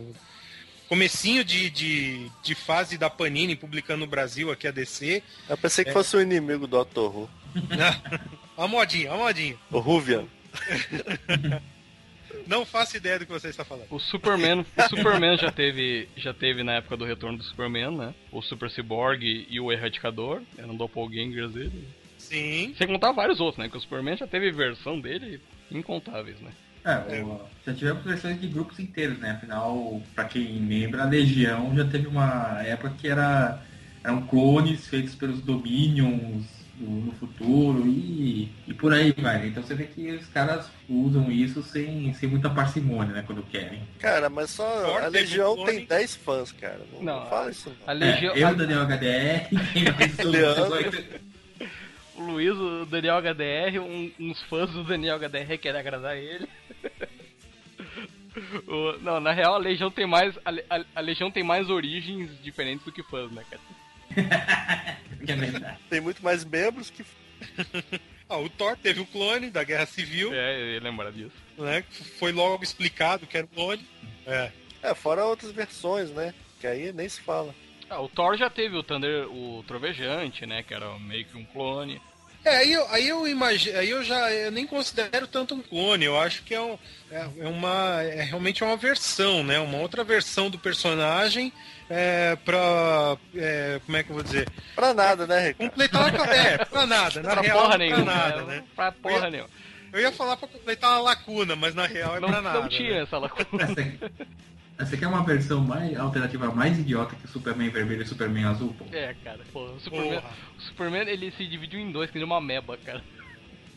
Comecinho de, de, de fase da Panini publicando no Brasil aqui a DC. Eu pensei que fosse o inimigo do Dr. Who. a modinha, a modinha. O Ruvian. Não faço ideia do que você está falando. O Superman, o Superman já teve, já teve na época do retorno do Superman, né? O Super Cyborg e o Erradicador, eram doppelgangers dele. Sim. Sem contar vários outros, né? Que o Superman já teve versão dele incontáveis, né? É, o- já tivemos versões de grupos inteiros, né? Afinal, pra quem lembra, a Legião já teve uma época que era, eram clones feitos pelos Dominions no, no futuro e, e por aí vai. Então você vê que os caras usam isso sem, sem muita parcimônia, né? Quando querem. Cara, mas só a Legião tem clone. 10 fãs, cara. Não, Não, não fala isso não. A Legião. É, eu, a- Daniel HDR, o Luiz, o Daniel HDR, um- uns fãs do Daniel HDR querem agradar ele. O- não, na real a Legião tem mais. A, a- a Legião tem mais origens diferentes do que fãs, né, cara? é verdade. Tem muito mais membros que. Ah, o Thor teve o clone da Guerra Civil, É, eu ia lembrar disso. né? Foi logo explicado que era o clone. É. É, fora outras versões, né? Que aí nem se fala. Ah, o Thor já teve o Thunder, o Trovejante, né? Que era meio que um clone. É, aí eu, aí eu imagino, aí eu já eu nem considero tanto um clone, eu acho que é, um, é, é uma é realmente uma versão, né? Uma outra versão do personagem é, pra. é, como é que eu vou dizer? Pra nada, né, Ricardo? Completar uma. É, pra nada, na pra real, porra pra nenhuma. nada, né? né? Pra porra Eu nenhuma. Eu ia falar pra completar uma lacuna, mas na real é Não, pra nada. não tinha né? essa lacuna. Essa aqui, é uma versão mais alternativa mais idiota que o Superman vermelho e o Superman azul, pô. É, cara. Pô, o Superman, o Superman ele se dividiu em dois, que nem uma meba, cara.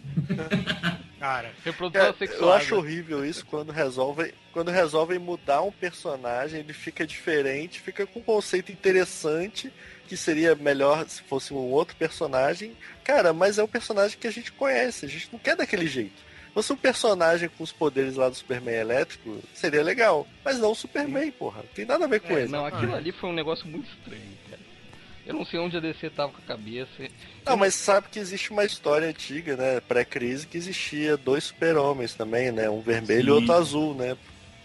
Cara, Reprodução Cara, sexual. eu acho horrível isso quando resolvem, quando resolvem mudar um personagem, ele fica diferente, fica com um conceito interessante, que seria melhor se fosse um outro personagem. Cara, mas é um personagem que a gente conhece, a gente não quer daquele jeito. Fosse um personagem com os poderes lá do Superman elétrico, seria legal. Mas não o Superman, porra. Não tem nada a ver com É, ele. não, aquilo ali foi um negócio muito estranho, cara. Eu não sei onde a DC tava com a cabeça. Não, mas sabe que existe uma história antiga, né? Pré-crise, que existia dois super-homens também, né? Um vermelho e Sim. outro azul, né?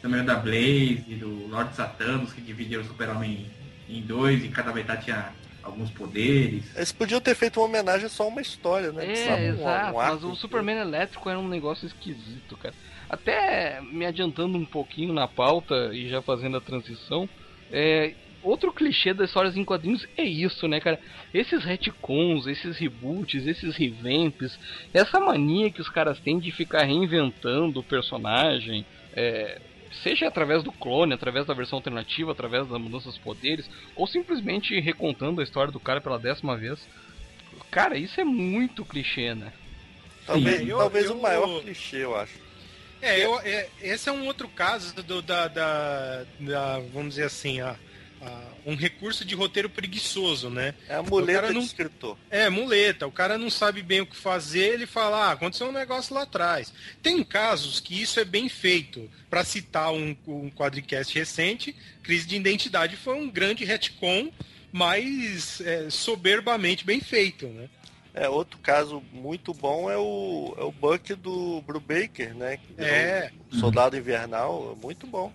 Também o da Blaze, do Lord Satanos, que dividiram o Super-Homem em dois e cada metade tinha alguns poderes. Eles podiam ter feito uma homenagem só a uma história, né? É, um- exato, um mas arco o Superman elétrico era um negócio esquisito, cara. Até me adiantando um pouquinho na pauta e já fazendo a transição, é, outro clichê das histórias em quadrinhos é isso, né, cara? Esses retcons, esses reboots, esses revamps, essa mania que os caras têm de ficar reinventando o personagem, é, seja através do clone, através da versão alternativa, através da mudança dos poderes, ou simplesmente recontando a história do cara pela décima vez. Cara, isso é muito clichê, né? Talvez, Sim. Eu- talvez eu- o maior clichê, eu acho. É, eu, é, esse é um outro caso do, da, da, da- vamos dizer assim, a, a- um recurso de roteiro preguiçoso, né? É a O muleta não- escritor. É, muleta. O cara não sabe bem o que fazer, ele fala, ah, aconteceu um negócio lá atrás. Tem casos que isso é bem feito. Pra citar um, um quadricast recente, Crise de Identidade foi um grande retcon, mas é, soberbamente bem feito, né? É, outro caso muito bom é o, é o Buck do Brubaker, né? É. um Soldado Invernal, muito bom.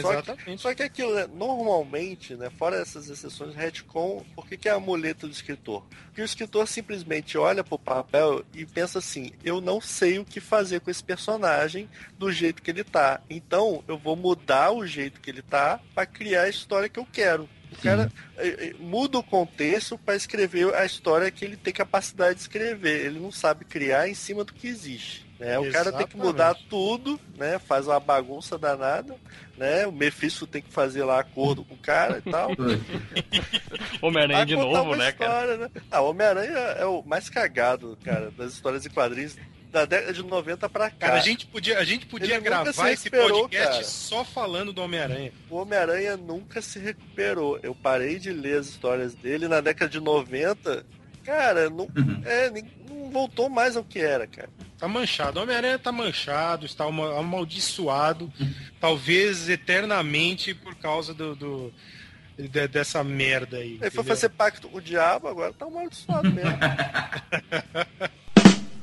Só que, Exatamente. só que aquilo, né, normalmente, né, fora essas exceções, retcon, por que, que é a muleta do escritor? Porque o escritor simplesmente olha pro papel e pensa assim, eu não sei o que fazer com esse personagem do jeito que ele tá. Então, eu vou mudar o jeito que ele tá para criar a história que eu quero. O cara eh, eh, muda o contexto para escrever a história que ele tem capacidade de escrever. Ele não sabe criar em cima do que existe. Né? O cara tem que mudar tudo, né? Faz uma bagunça danada, né? O Mephisto tem que fazer lá acordo com o cara e tal. Homem-Aranha de novo, né, cara? história, né? Ah, Homem-Aranha é o mais cagado, cara, das histórias de quadrinhos da década de 90 pra cá. Cara, a gente podia, a gente podia Ele gravar se esse podcast cara. só falando do Homem-Aranha. O Homem-Aranha nunca se recuperou. Eu parei de ler as histórias dele na década de 90. Cara, não, Uhum. é, não voltou mais ao que era, cara. Tá manchado. O Homem-Aranha tá manchado, está ama- amaldiçoado, talvez eternamente por causa do, do- de- dessa merda aí. Ele foi entendeu? fazer pacto com o diabo, agora tá amaldiçoado mesmo. o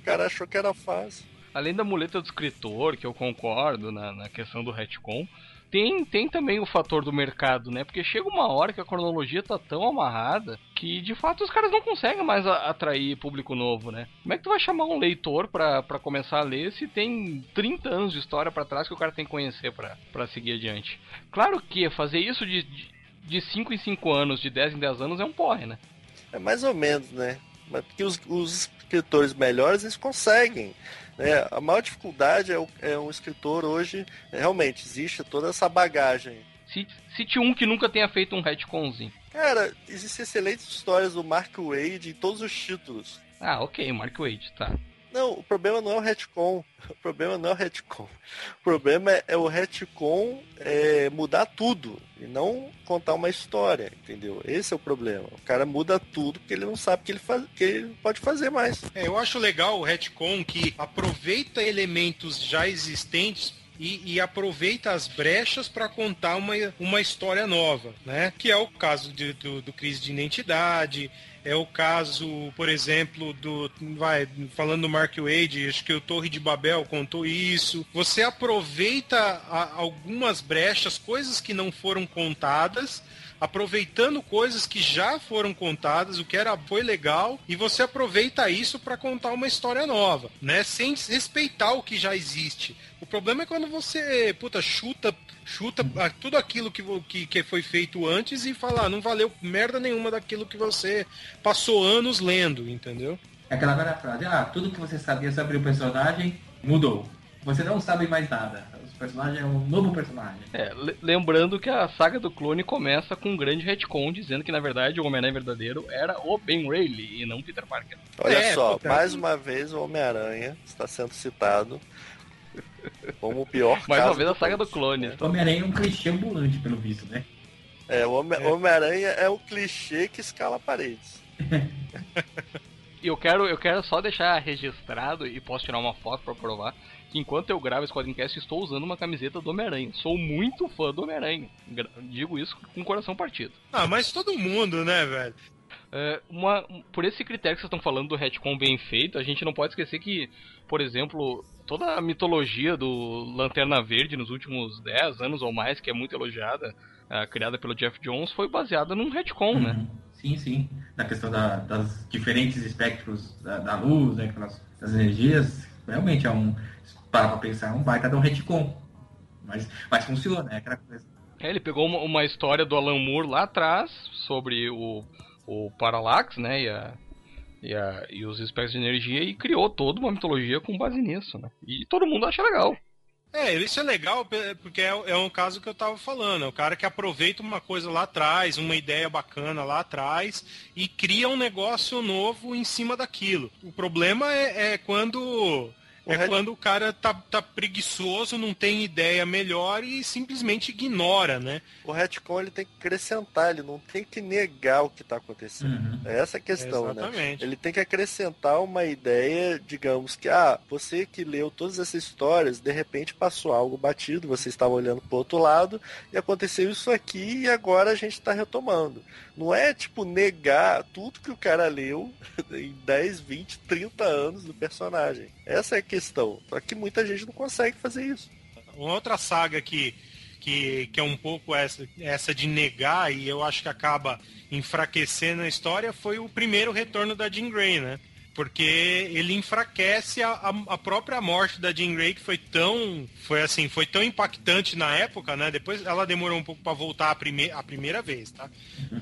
cara achou que era fácil. Além da muleta do escritor, que eu concordo na, na questão do retcon, tem, tem também o fator do mercado, né? Porque chega uma hora que a cronologia tá tão amarrada que de fato os caras não conseguem mais atrair público novo, né? Como é que tu vai chamar um leitor pra começar a ler se tem 30 anos de história pra trás que o cara tem que conhecer pra seguir adiante? Claro que fazer isso de, de 5 em 5 anos, de 10 em 10 anos é um porre, né? É mais ou menos, né? Mas porque os, os escritores melhores eles conseguem. Né? A maior dificuldade é, o, é um escritor hoje. Realmente, existe toda essa bagagem. Cite, cite um que nunca tenha feito um retconzinho. Cara, existem excelentes histórias do Mark Wade em todos os títulos. Ah, ok, Mark Wade, tá. Não, o problema não é o retcon. O problema não é o retcon. O problema é, é o retcon é, mudar tudo e não contar uma história, entendeu? Esse é o problema. O cara muda tudo porque ele não sabe que ele, que ele pode fazer mais. É, eu acho legal o retcon que aproveita elementos já existentes e, e aproveita as brechas para contar uma, uma história nova, né? Que é o caso de- do, do Crise de Identidade, é o caso, por exemplo, do. Vai, falando do Mark Wade, acho que o Torre de Babel contou isso. Você aproveita a- algumas brechas, coisas que não foram contadas, aproveitando coisas que já foram contadas, o que era foi legal, e você aproveita isso para contar uma história nova, né? Sem respeitar o que já existe. O problema é quando você, puta, chuta, chuta tudo aquilo que, que, que foi feito antes e fala, ah, não valeu merda nenhuma daquilo que você passou anos lendo, entendeu? É aquela velha frase, ah, tudo que você sabia sobre o personagem mudou. Você não sabe mais nada. O personagem é um novo personagem. É, le- lembrando que a saga do clone começa com um grande retcon dizendo que na verdade o Homem-Aranha verdadeiro era o Ben Reilly e não Peter Parker. Olha É, só, mais uma vez o Homem-Aranha está sendo citado como o pior Mais uma vez a saga do clone. O Homem-Aranha é um clichê ambulante, pelo visto, né? É, o Homem- É. Homem-Aranha é o clichê que escala paredes. E eu quero, eu quero só deixar registrado e posso tirar uma foto pra provar que enquanto eu gravo esse Quadrincast estou usando uma camiseta do Homem-Aranha. Sou muito fã do Homem-Aranha. Digo isso com o coração partido. Ah, mas todo mundo, né, velho? É, uma, por esse critério que vocês estão falando do retcon bem feito, a gente não pode esquecer que, por exemplo, toda a mitologia do Lanterna Verde nos últimos 10 anos ou mais, que é muito elogiada, é, criada pelo Jeff Jones, foi baseada num retcon, né? Uhum. Sim, sim. Na questão da- das diferentes espectros da, da luz, né, aquelas, das energias, realmente é um. Para pra pensar, é um baita de um retcon. Mas, mas funciona, é aquela coisa. É, ele pegou uma, uma história do Alan Moore lá atrás sobre o, o Parallax, né, e, a, e, a- e os espectros de energia e criou toda uma mitologia com base nisso, né? E todo mundo acha legal. É, isso é legal porque é, é um caso que eu tava falando. É o cara que aproveita uma coisa lá atrás, uma ideia bacana lá atrás e cria um negócio novo em cima daquilo. O problema é, é quando. É ret- quando o cara tá, tá preguiçoso, não tem ideia melhor e simplesmente ignora, né? O retcon ele tem que acrescentar, ele não tem que negar o que está acontecendo. Uhum. É essa a questão, né? Exatamente. Ele tem que acrescentar uma ideia, digamos que, ah, você que leu todas essas histórias, de repente passou algo batido, você estava olhando pro outro lado e aconteceu isso aqui e agora a gente está retomando. Não é tipo negar tudo que o cara leu em 10, 20, 30 anos do personagem. Essa é a questão. Só que muita gente não consegue fazer isso. Uma outra saga que, que, que é um pouco essa, essa de negar e eu acho que acaba enfraquecendo a história foi o primeiro retorno da Jean Grey, né? Porque ele enfraquece a, a, própria morte da Jean Grey, que foi tão. Foi assim, foi tão impactante na época, né? Depois ela demorou um pouco para voltar a, prime a primeira vez, tá?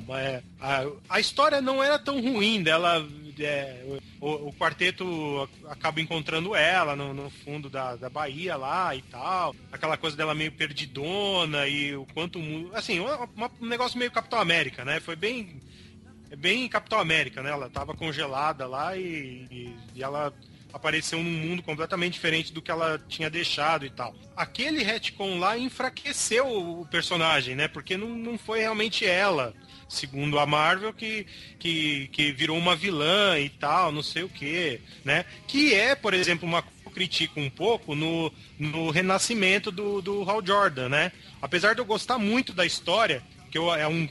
Mas, a, a história não era tão ruim dela. é, o, o quarteto acaba encontrando ela no, no fundo da, da Bahia lá e tal. Aquela coisa dela meio perdidona e o quanto. Assim, uma- uma- um negócio meio Capitão América, né? Foi bem. É bem Capitão América, né? Ela tava congelada lá e, e- e ela apareceu num mundo completamente diferente do que ela tinha deixado e tal. Aquele retcon lá enfraqueceu o personagem, né? Porque não, não foi realmente ela, segundo a Marvel, que, que, que virou uma vilã e tal, não sei o que, né? Que é, por exemplo, uma critico um pouco no, no renascimento do, do Hal Jordan, né? Apesar de eu gostar muito da história, que eu, é um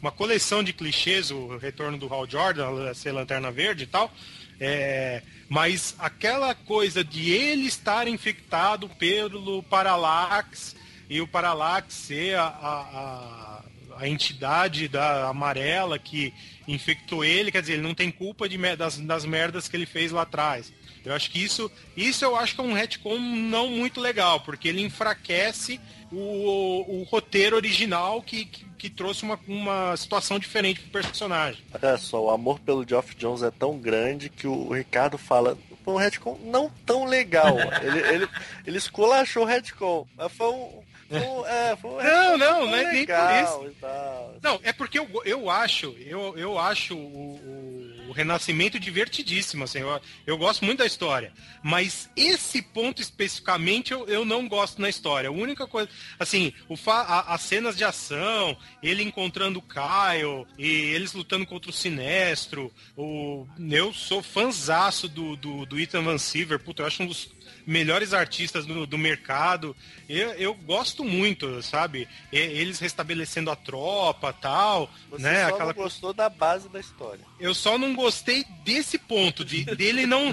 uma coleção de clichês, o retorno do Hal Jordan, ser Lanterna Verde e tal. É, mas aquela coisa de ele estar infectado pelo Parallax e o Parallax ser a, a, a, a entidade da amarela que infectou ele, quer dizer, ele não tem culpa de, das, das merdas que ele fez lá atrás. Eu acho que isso, isso eu acho que é um retcon não muito legal, porque ele enfraquece o, o roteiro original que, que, que trouxe uma, uma situação diferente pro personagem. Olha só, o amor pelo Geoff Jones é tão grande que o Ricardo fala, foi um retcon não tão legal. ele, ele, ele esculachou o retcon, mas foi um... Um, é, um Não, não, não é nem por tal. Não, é porque eu, eu acho, eu, eu acho o, o, o Renascimento divertidíssimo, assim, eu, eu gosto muito da história. Mas esse ponto especificamente eu, eu não gosto na história. A única coisa, assim, o a- as cenas de ação, ele encontrando o Kyle, e eles lutando contra o Sinestro, o, eu sou fanzaço do, do, do Ethan Van Siever, puta, eu acho um dos melhores artistas do, do mercado. Eu, eu gosto muito, sabe? E- Eles restabelecendo a tropa tal, Você né? só Aquela não gostou da base da história. Eu só não gostei desse ponto, de, dele, não,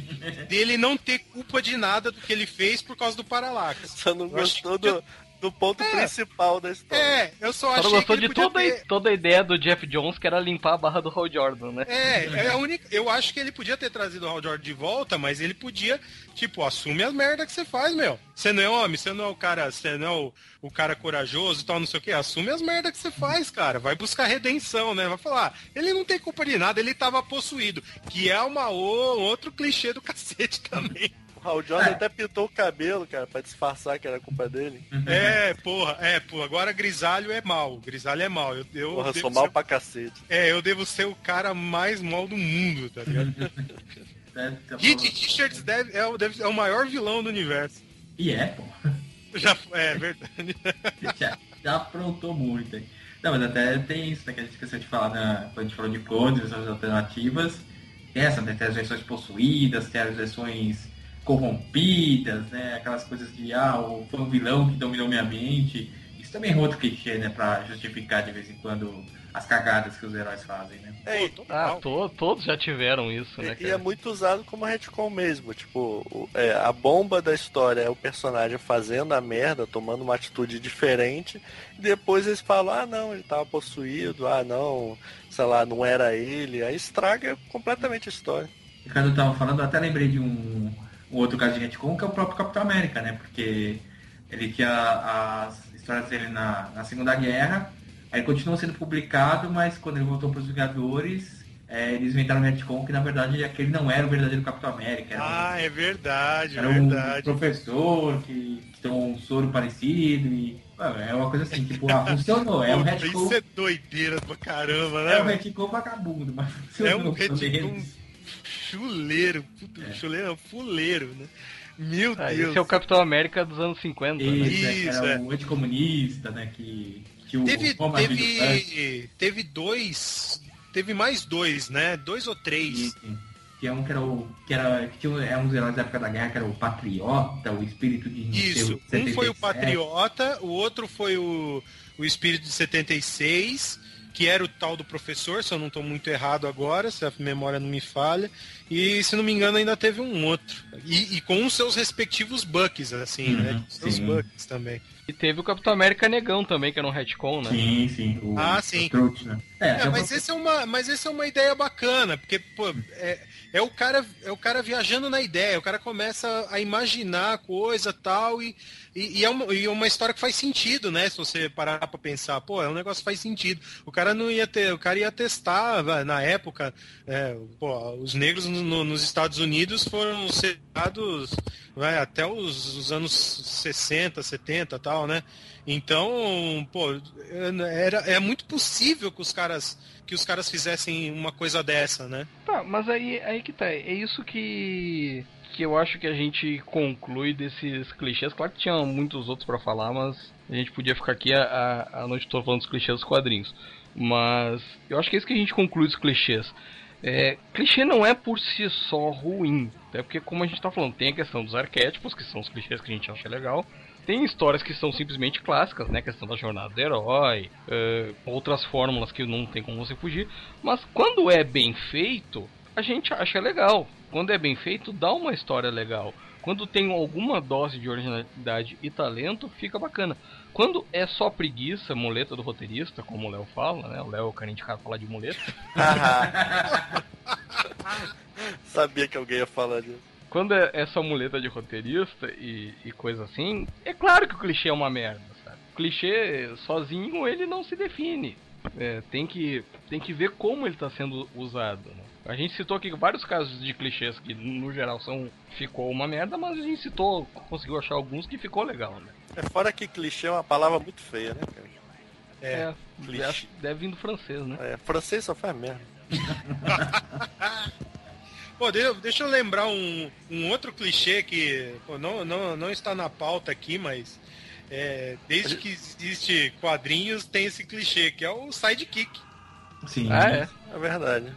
dele não ter culpa de nada do que ele fez por causa do Parallax. Você não Eu gostou do, do ponto É. principal da história. É, eu só achei não gostou que ele de toda, ter... toda a ideia do Jeff Jones, que era limpar a barra do Hal Jordan, né? É, é a única. Eu acho que ele podia ter trazido o Hal Jordan de volta, mas ele podia, tipo, assume as merdas que você faz, meu. Você não é homem, você não é o cara, você não é o, o cara corajoso e tal, não sei o que. Assume as merdas que você faz, cara. Vai buscar redenção, né? Vai falar, ele não tem culpa de nada, ele tava possuído. Que é uma o- outro clichê do cacete também. O Hal Jordan até pintou o cabelo, cara, pra disfarçar que era culpa dele. É, porra, é, pô, agora grisalho é mal. Grisalho é mal. Eu, eu Porra, devo sou mal ser- pra cacete. É, eu devo ser o cara mais mal do mundo, tá ligado? É, Richards deve, é, o, deve- é o maior vilão do universo. E é, pô. Já, é verdade. já, já aprontou muito. hein? Não, mas até tem isso, né, que a gente esqueceu de falar na, quando a gente falou de clones, as alternativas. podcast, né? Tem as versões possuídas, tem as versões corrompidas, né? Aquelas coisas de, ah, foi um vilão que dominou minha mente. Isso também é outro clichê, né? Pra justificar de vez em quando as cagadas que os heróis fazem, né? É, Ah, to- todos já tiveram isso, né, e- e é muito usado como retcon mesmo. Tipo, o- é, a bomba da história é o personagem fazendo a merda, tomando uma atitude diferente. E depois eles falam, ah não, ele tava possuído, ah não, sei lá, não era ele. Aí estraga completamente a história. E quando eu tava falando, eu até lembrei de um, um outro caso de retcon, que é o próprio Capitão América, né? Porque ele tinha as histórias dele na, na Segunda Guerra, aí continuou sendo publicado, mas quando ele voltou para os Vingadores, é, eles inventaram um retcon que na verdade aquele não era o verdadeiro Capitão América, um- Ah, é verdade, é era um verdade. professor que, que tem um soro parecido e. É uma coisa assim, tipo, ah, funcionou, é um retcon. Isso é doideira pra caramba, né? É um retcon vagabundo, mas É funcionou. um pelo retcon chuleiro. Puta, chuleiro, não, fuleiro, né? Meu Ah, Deus. esse é o Capitão América dos anos 50, né? Isso, é, que Isso, era é. um anticomunista, né? Que, que o Teve, Punk- teve, teve dois. Teve mais dois, né? Dois ou três. Que é um que era o. Que era. Que tinha um, é um dos heróis da época da guerra, que era o Patriota, o espírito de Isso. Um 77. foi o Patriota, o outro foi o, o Espírito de 76, que era o tal do professor, se eu não estou muito errado agora, se a memória não me falha. E se não me engano, ainda teve um outro. E, e com os seus respectivos bucks, assim, Uhum, né? Seus sim. bucks também. E teve o Capitão América Negão também, que era um retcon, né? Sim, sim. O, Ah, sim. O Trut, né? É, É, mas, o- esse é uma, mas essa é uma ideia bacana, porque, pô, é, é, o cara, é o cara viajando na ideia, o cara começa a imaginar coisa tal, e, e, e é uma, e é uma história que faz sentido, né? Se você parar pra pensar, pô, é um negócio que faz sentido. O cara não ia ter, o cara ia testar, vai, na época, é, pô, os negros no- no- nos Estados Unidos foram setados vai, até os, os anos 60, 70 e tal, né? Então, pô, era, é muito possível que os caras que os caras fizessem uma coisa dessa, né? Tá, mas aí, aí que tá. É isso que, que eu acho que a gente conclui desses clichês. Claro que tinha muitos outros pra falar, mas a gente podia ficar aqui a, a, noite toda falando dos clichês dos quadrinhos. Mas eu acho que é isso que a gente conclui dos clichês. É, clichê não é por si só ruim, até porque como a gente tá falando, tem a questão dos arquétipos, que são os clichês que a gente acha legal, tem histórias que são simplesmente clássicas, né? A questão da jornada do herói, é, outras fórmulas que não tem como você fugir. Mas quando é bem feito, a gente acha legal. Quando é bem feito, dá uma história legal. Quando tem alguma dose de originalidade e talento, fica bacana. Quando é só preguiça, muleta do roteirista, como o Léo fala, né? O Léo é o cara indicado pra falar de muleta. Sabia que alguém ia falar disso. Quando é, é só muleta de roteirista e, e coisa assim, é claro que o clichê é uma merda, sabe? O clichê sozinho ele não se define. É, tem, que, tem que ver como ele está sendo usado. Né? A gente citou aqui vários casos de clichês que no geral são ficou uma merda, mas a gente citou, conseguiu achar alguns que ficou legal, né? É fora que clichê é uma palavra muito feia, né, cara? É. clichê. deve, deve vir do francês, né? É, francês só faz merda. Pô, de- deixa eu lembrar um, um outro clichê que pô, não, não, não está na pauta aqui, mas é, desde que existe quadrinhos tem esse clichê, que é o sidekick. Sim. Ah, é. É verdade.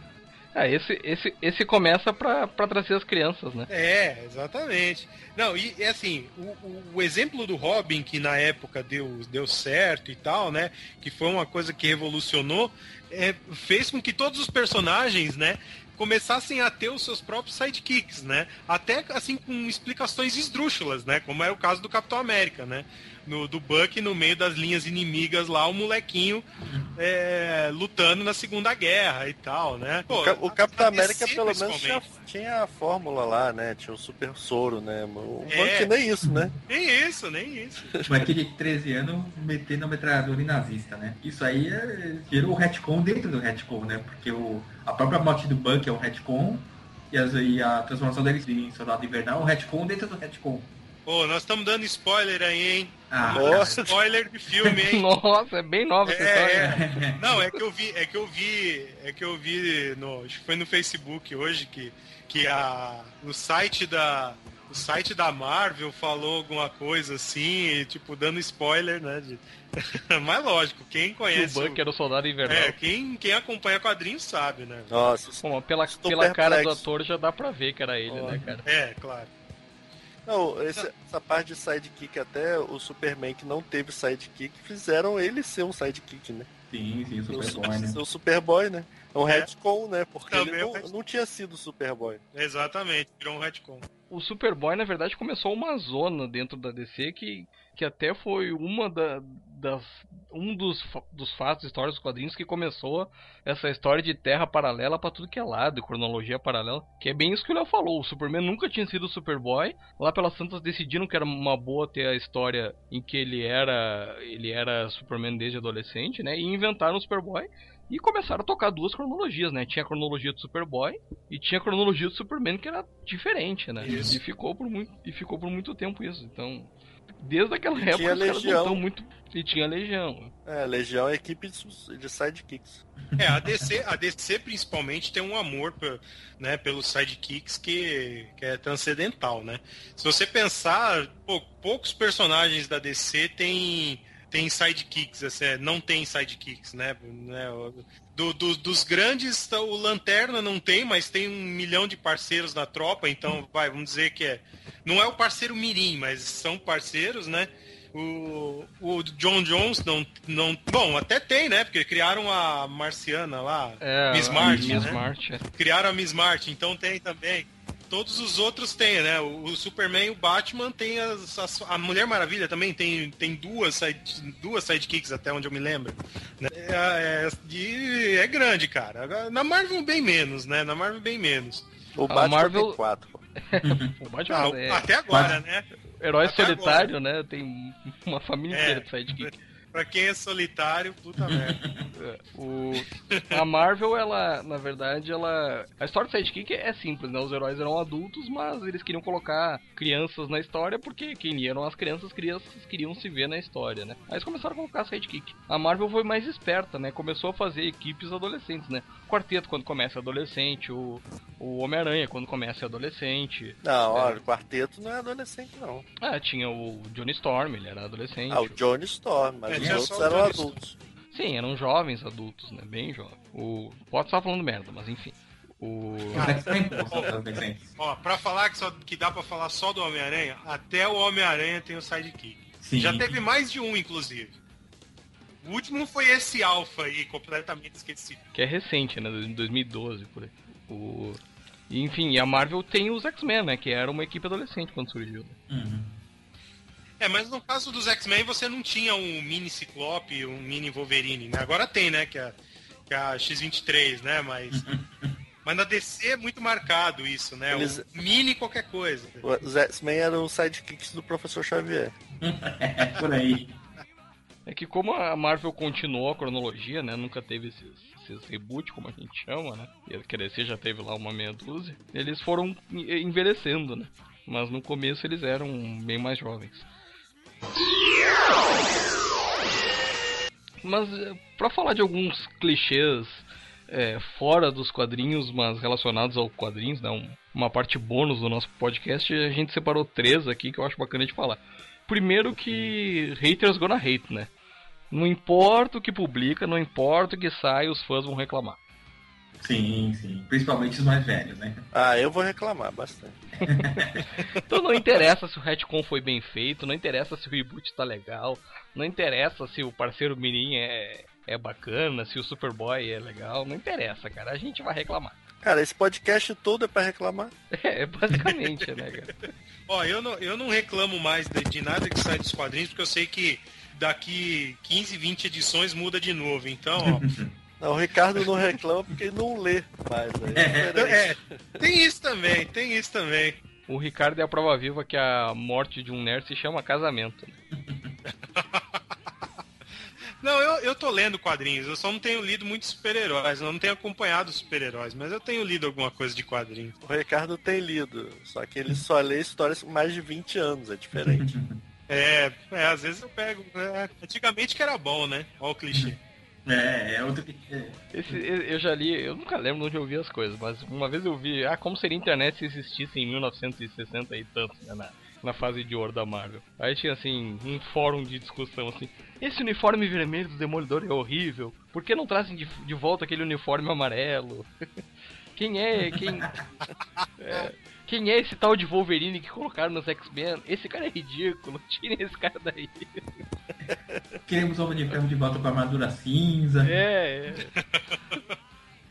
Ah, esse, esse, esse começa pra, pra trazer as crianças, né? É, exatamente. Não, e é assim, o, o, o exemplo do Robin, que na época deu, deu certo e tal, né? Que foi uma coisa que revolucionou, é, fez com que todos os personagens, né? Começassem a ter os seus próprios sidekicks, né? Até assim com explicações esdrúxulas, né? Como é o caso do Capitão América, né? No, do Buck no meio das linhas inimigas lá, o molequinho é, lutando na Segunda Guerra e tal, né? O, Cap- o Capitão a América pelo menos tinha, tinha a fórmula lá, né? Tinha o super soro, né? O É. Buck nem isso, né? Nem isso, nem isso. Mas aquele de 13 anos metendo a metralhadora em nazista, né? Isso aí é, gerou o retcon dentro do retcon, né? Porque o, a própria morte do Buck é um retcon e, e a transformação dele em soldado invernal é um retcon dentro do retcon. Pô, nós estamos dando spoiler aí, hein? Ah, Nossa. Spoiler de filme, hein? Nossa, é bem nova essa história. É, é. Não, é que eu vi, é que eu vi, é que eu vi no, acho que foi no Facebook hoje que que a no site da o site da Marvel falou alguma coisa assim, tipo, dando spoiler, né? De... Mas lógico, quem Que o conhece. Buck era o soldado invernal. É, quem, quem acompanha quadrinhos sabe, né? Nossa, Bom, pela, pela cara do ator já dá pra ver que era ele, né, cara? É, claro. Não, esse- essa parte de sidekick, até o Superman que não teve sidekick, fizeram ele ser um sidekick, né? Sim, sim, O Superboy, né? O Superboy, né? É um É. retcon, né? Porque Também ele é não, retcon. não tinha sido Superboy. Exatamente, virou um retcon. O Superboy, na verdade, começou uma zona dentro da DC que, que até foi uma da, das. um dos, dos fatos, histórias dos quadrinhos que começou essa história de terra paralela pra tudo que é lado, cronologia paralela. Que é bem isso que o Léo falou. O Superman nunca tinha sido o Superboy. Lá pelas Santas decidiram que era uma boa ter a história em que ele era. ele era Superman desde adolescente, né? E inventaram o Superboy. E começaram a tocar duas cronologias, né? Tinha a cronologia do Superboy e tinha a cronologia do Superman que era diferente, né? Isso. E ficou por muito e ficou por muito tempo isso. Então, desde aquela época os caras não Legião. tão muito e tinha Legião. É, Legião é equipe de, de sidekicks. É, a DC, a DC principalmente tem um amor pe- né, pelos sidekicks que, que é transcendental, né? Se você pensar, pô, poucos personagens da DC têm tem sidekicks, assim, é, não tem sidekicks, né? né, do- do- dos grandes, tá, o Lanterna não tem, mas tem um milhão de parceiros na tropa, então vai, vamos dizer que é. Não é o parceiro Mirim, mas são parceiros, né? O, o John Jones não, não. Bom, até tem, né? Porque criaram a Marciana lá. É, Miss a Martin, Miss né? Martin, é. Criaram a Miss Martin, então tem também. Todos os outros têm, né? O, o Superman e o Batman tem as, as- a Mulher Maravilha também tem, tem duas, side, duas sidekicks, até onde eu me lembro. né? É, é, é grande, cara. Na Marvel bem menos, né? Na Marvel bem menos. O A Batman Marvel- tem quatro. O Batman Ah, é Até agora, né? Herói até solitário, né? Tem uma família É. inteira de sidekick. Pra quem é solitário, puta merda. É, O, a Marvel, ela, na verdade, ela. A história do Sidekick é simples, né? Os heróis eram adultos, mas eles queriam colocar crianças na história porque quem eram as crianças, as crianças queriam se ver na história, né? Aí eles começaram a colocar Sidekick. A Marvel foi mais esperta, né? Começou a fazer equipes adolescentes, né? O Quarteto, quando começa é adolescente, o, o Homem-Aranha, quando começa é adolescente. Não, olha, o quarteto não é adolescente, não. Ah, tinha o Johnny Storm, ele era adolescente. Ah, o Johnny Storm, mas É, os tinha outros eram Johnny adultos. Sim, eram jovens adultos, né? Bem jovens. O... Pode estar falando merda, mas enfim. O... São adolescentes. Ó, pra falar que, só, que dá pra falar só do Homem-Aranha, até o Homem-Aranha tem o sidekick. Sim. Já teve mais de um, inclusive. O último foi esse Alpha aí, completamente esquecido. que é recente, né? Em 2012, por aí. O... e, Enfim, e a Marvel tem os X-Men, né? Que era uma equipe adolescente quando surgiu. Uhum. É, mas no caso dos X-Men você não tinha um mini Ciclope, um mini Wolverine, né? Agora tem, né? Que é, que é a X-23, né? Mas. mas na DC é muito marcado isso, né? Eles- O mini qualquer coisa. Os X-Men eram os sidekicks do Professor Xavier. É por aí. É que como a Marvel continuou a cronologia, né? Nunca teve esses, esses reboot, como a gente chama, né? E a já teve lá uma meia dúzia. Eles foram en- envelhecendo, né? Mas no começo eles eram bem mais jovens. Mas eh, pra falar de alguns clichês é, fora dos quadrinhos, mas relacionados ao quadrinhos, né? um- uma parte bônus do nosso podcast, a gente separou três aqui que eu acho bacana de falar. Primeiro que haters gonna hate, né? Não importa o que publica, não importa o que sai, os fãs vão reclamar. Sim, sim. Principalmente os mais velhos, né? Ah, eu vou reclamar bastante. Então não interessa se o retcon foi bem feito, não interessa se o reboot tá legal, não interessa se o parceiro Mirim é, é bacana, se o Superboy é legal, não interessa, cara. A gente vai reclamar. Cara, esse podcast todo é pra reclamar. É, basicamente, né, cara? Ó, eu não, eu não reclamo mais de, de nada que sai dos quadrinhos, porque eu sei que daqui 15, 20 edições muda de novo. Então, ó, Não, o Ricardo não reclama porque ele não lê mais. Aí é diferente. é, tem isso também, tem isso também. O Ricardo é a prova viva que a morte de um nerd se chama casamento. Não, eu, eu tô lendo quadrinhos, eu só não tenho lido muitos super-heróis, eu não tenho acompanhado super-heróis, mas eu tenho lido alguma coisa de quadrinhos. O Ricardo tem lido, só que ele só lê histórias com mais de 20 anos, é diferente. É, é às vezes eu pego. é, antigamente que era bom, né? Olha o clichê. É, é outro que. é. Esse, eu já li, eu nunca lembro onde eu vi as coisas, mas uma vez eu vi, ah, como seria a internet se existisse em 1960 e tanto, né, na, na fase de ouro da Marvel. Aí tinha assim, um fórum de discussão assim, esse uniforme vermelho do Demolidor é horrível, por que não trazem de, de volta aquele uniforme amarelo? Quem é, quem... é, quem é esse tal de Wolverine que colocaram nos X-Men? Esse cara é ridículo, tirem esse cara daí. Queremos o Homem de Ferro de volta com a armadura cinza. É, é.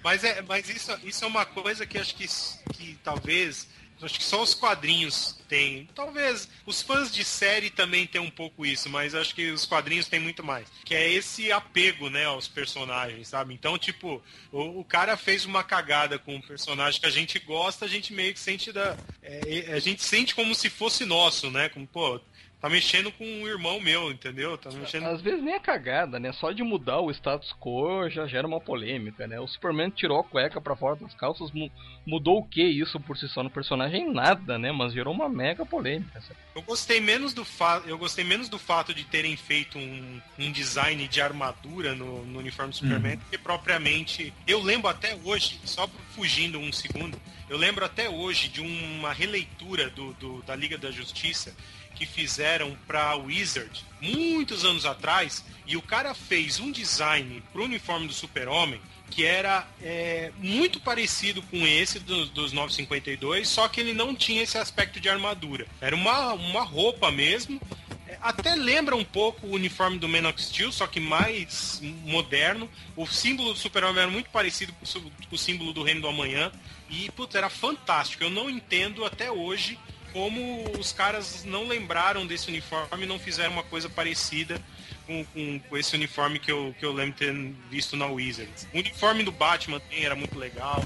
Mas, é, mas isso, isso é uma coisa que acho que, que talvez. Acho que só os quadrinhos têm. Talvez os fãs de série também têm um pouco isso, mas acho que os quadrinhos têm muito mais. Que é esse apego, né, aos personagens, sabe? Então, tipo, o, o cara fez uma cagada com um personagem que a gente gosta, a gente meio que sente da. é, a gente sente como se fosse nosso, né? Como, pô, tá mexendo com um irmão meu, entendeu? Tá mexendo. Às vezes nem é cagada, né? Só de mudar o status quo já gera uma polêmica, né? O Superman tirou a cueca pra fora das calças, mu- mudou o que isso por si só no personagem? Nada, né? Mas gerou uma mega polêmica. sabe? Eu gostei menos do fato, eu gostei menos do fato de terem feito um, um design de armadura no, no uniforme do Superman, do que propriamente. Eu lembro até hoje, só fugindo um segundo, eu lembro até hoje de uma releitura do, do- da Liga da Justiça que fizeram pra Wizard muitos anos atrás, e o cara fez um design pro uniforme do Super-Homem que era é, muito parecido com esse dos, dos 952, só que ele não tinha esse aspecto de armadura. Era uma, uma roupa mesmo. É, Até lembra um pouco o uniforme do Man Steel, só que mais moderno. O símbolo do Super-Homem era muito parecido o com o símbolo do Reino do Amanhã. E, putz, era fantástico. Eu não entendo até hoje como os caras não lembraram desse uniforme e não fizeram uma coisa parecida com, com, com esse uniforme que eu, que eu lembro ter visto na Wizards. O uniforme do Batman também era muito legal.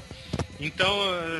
Então,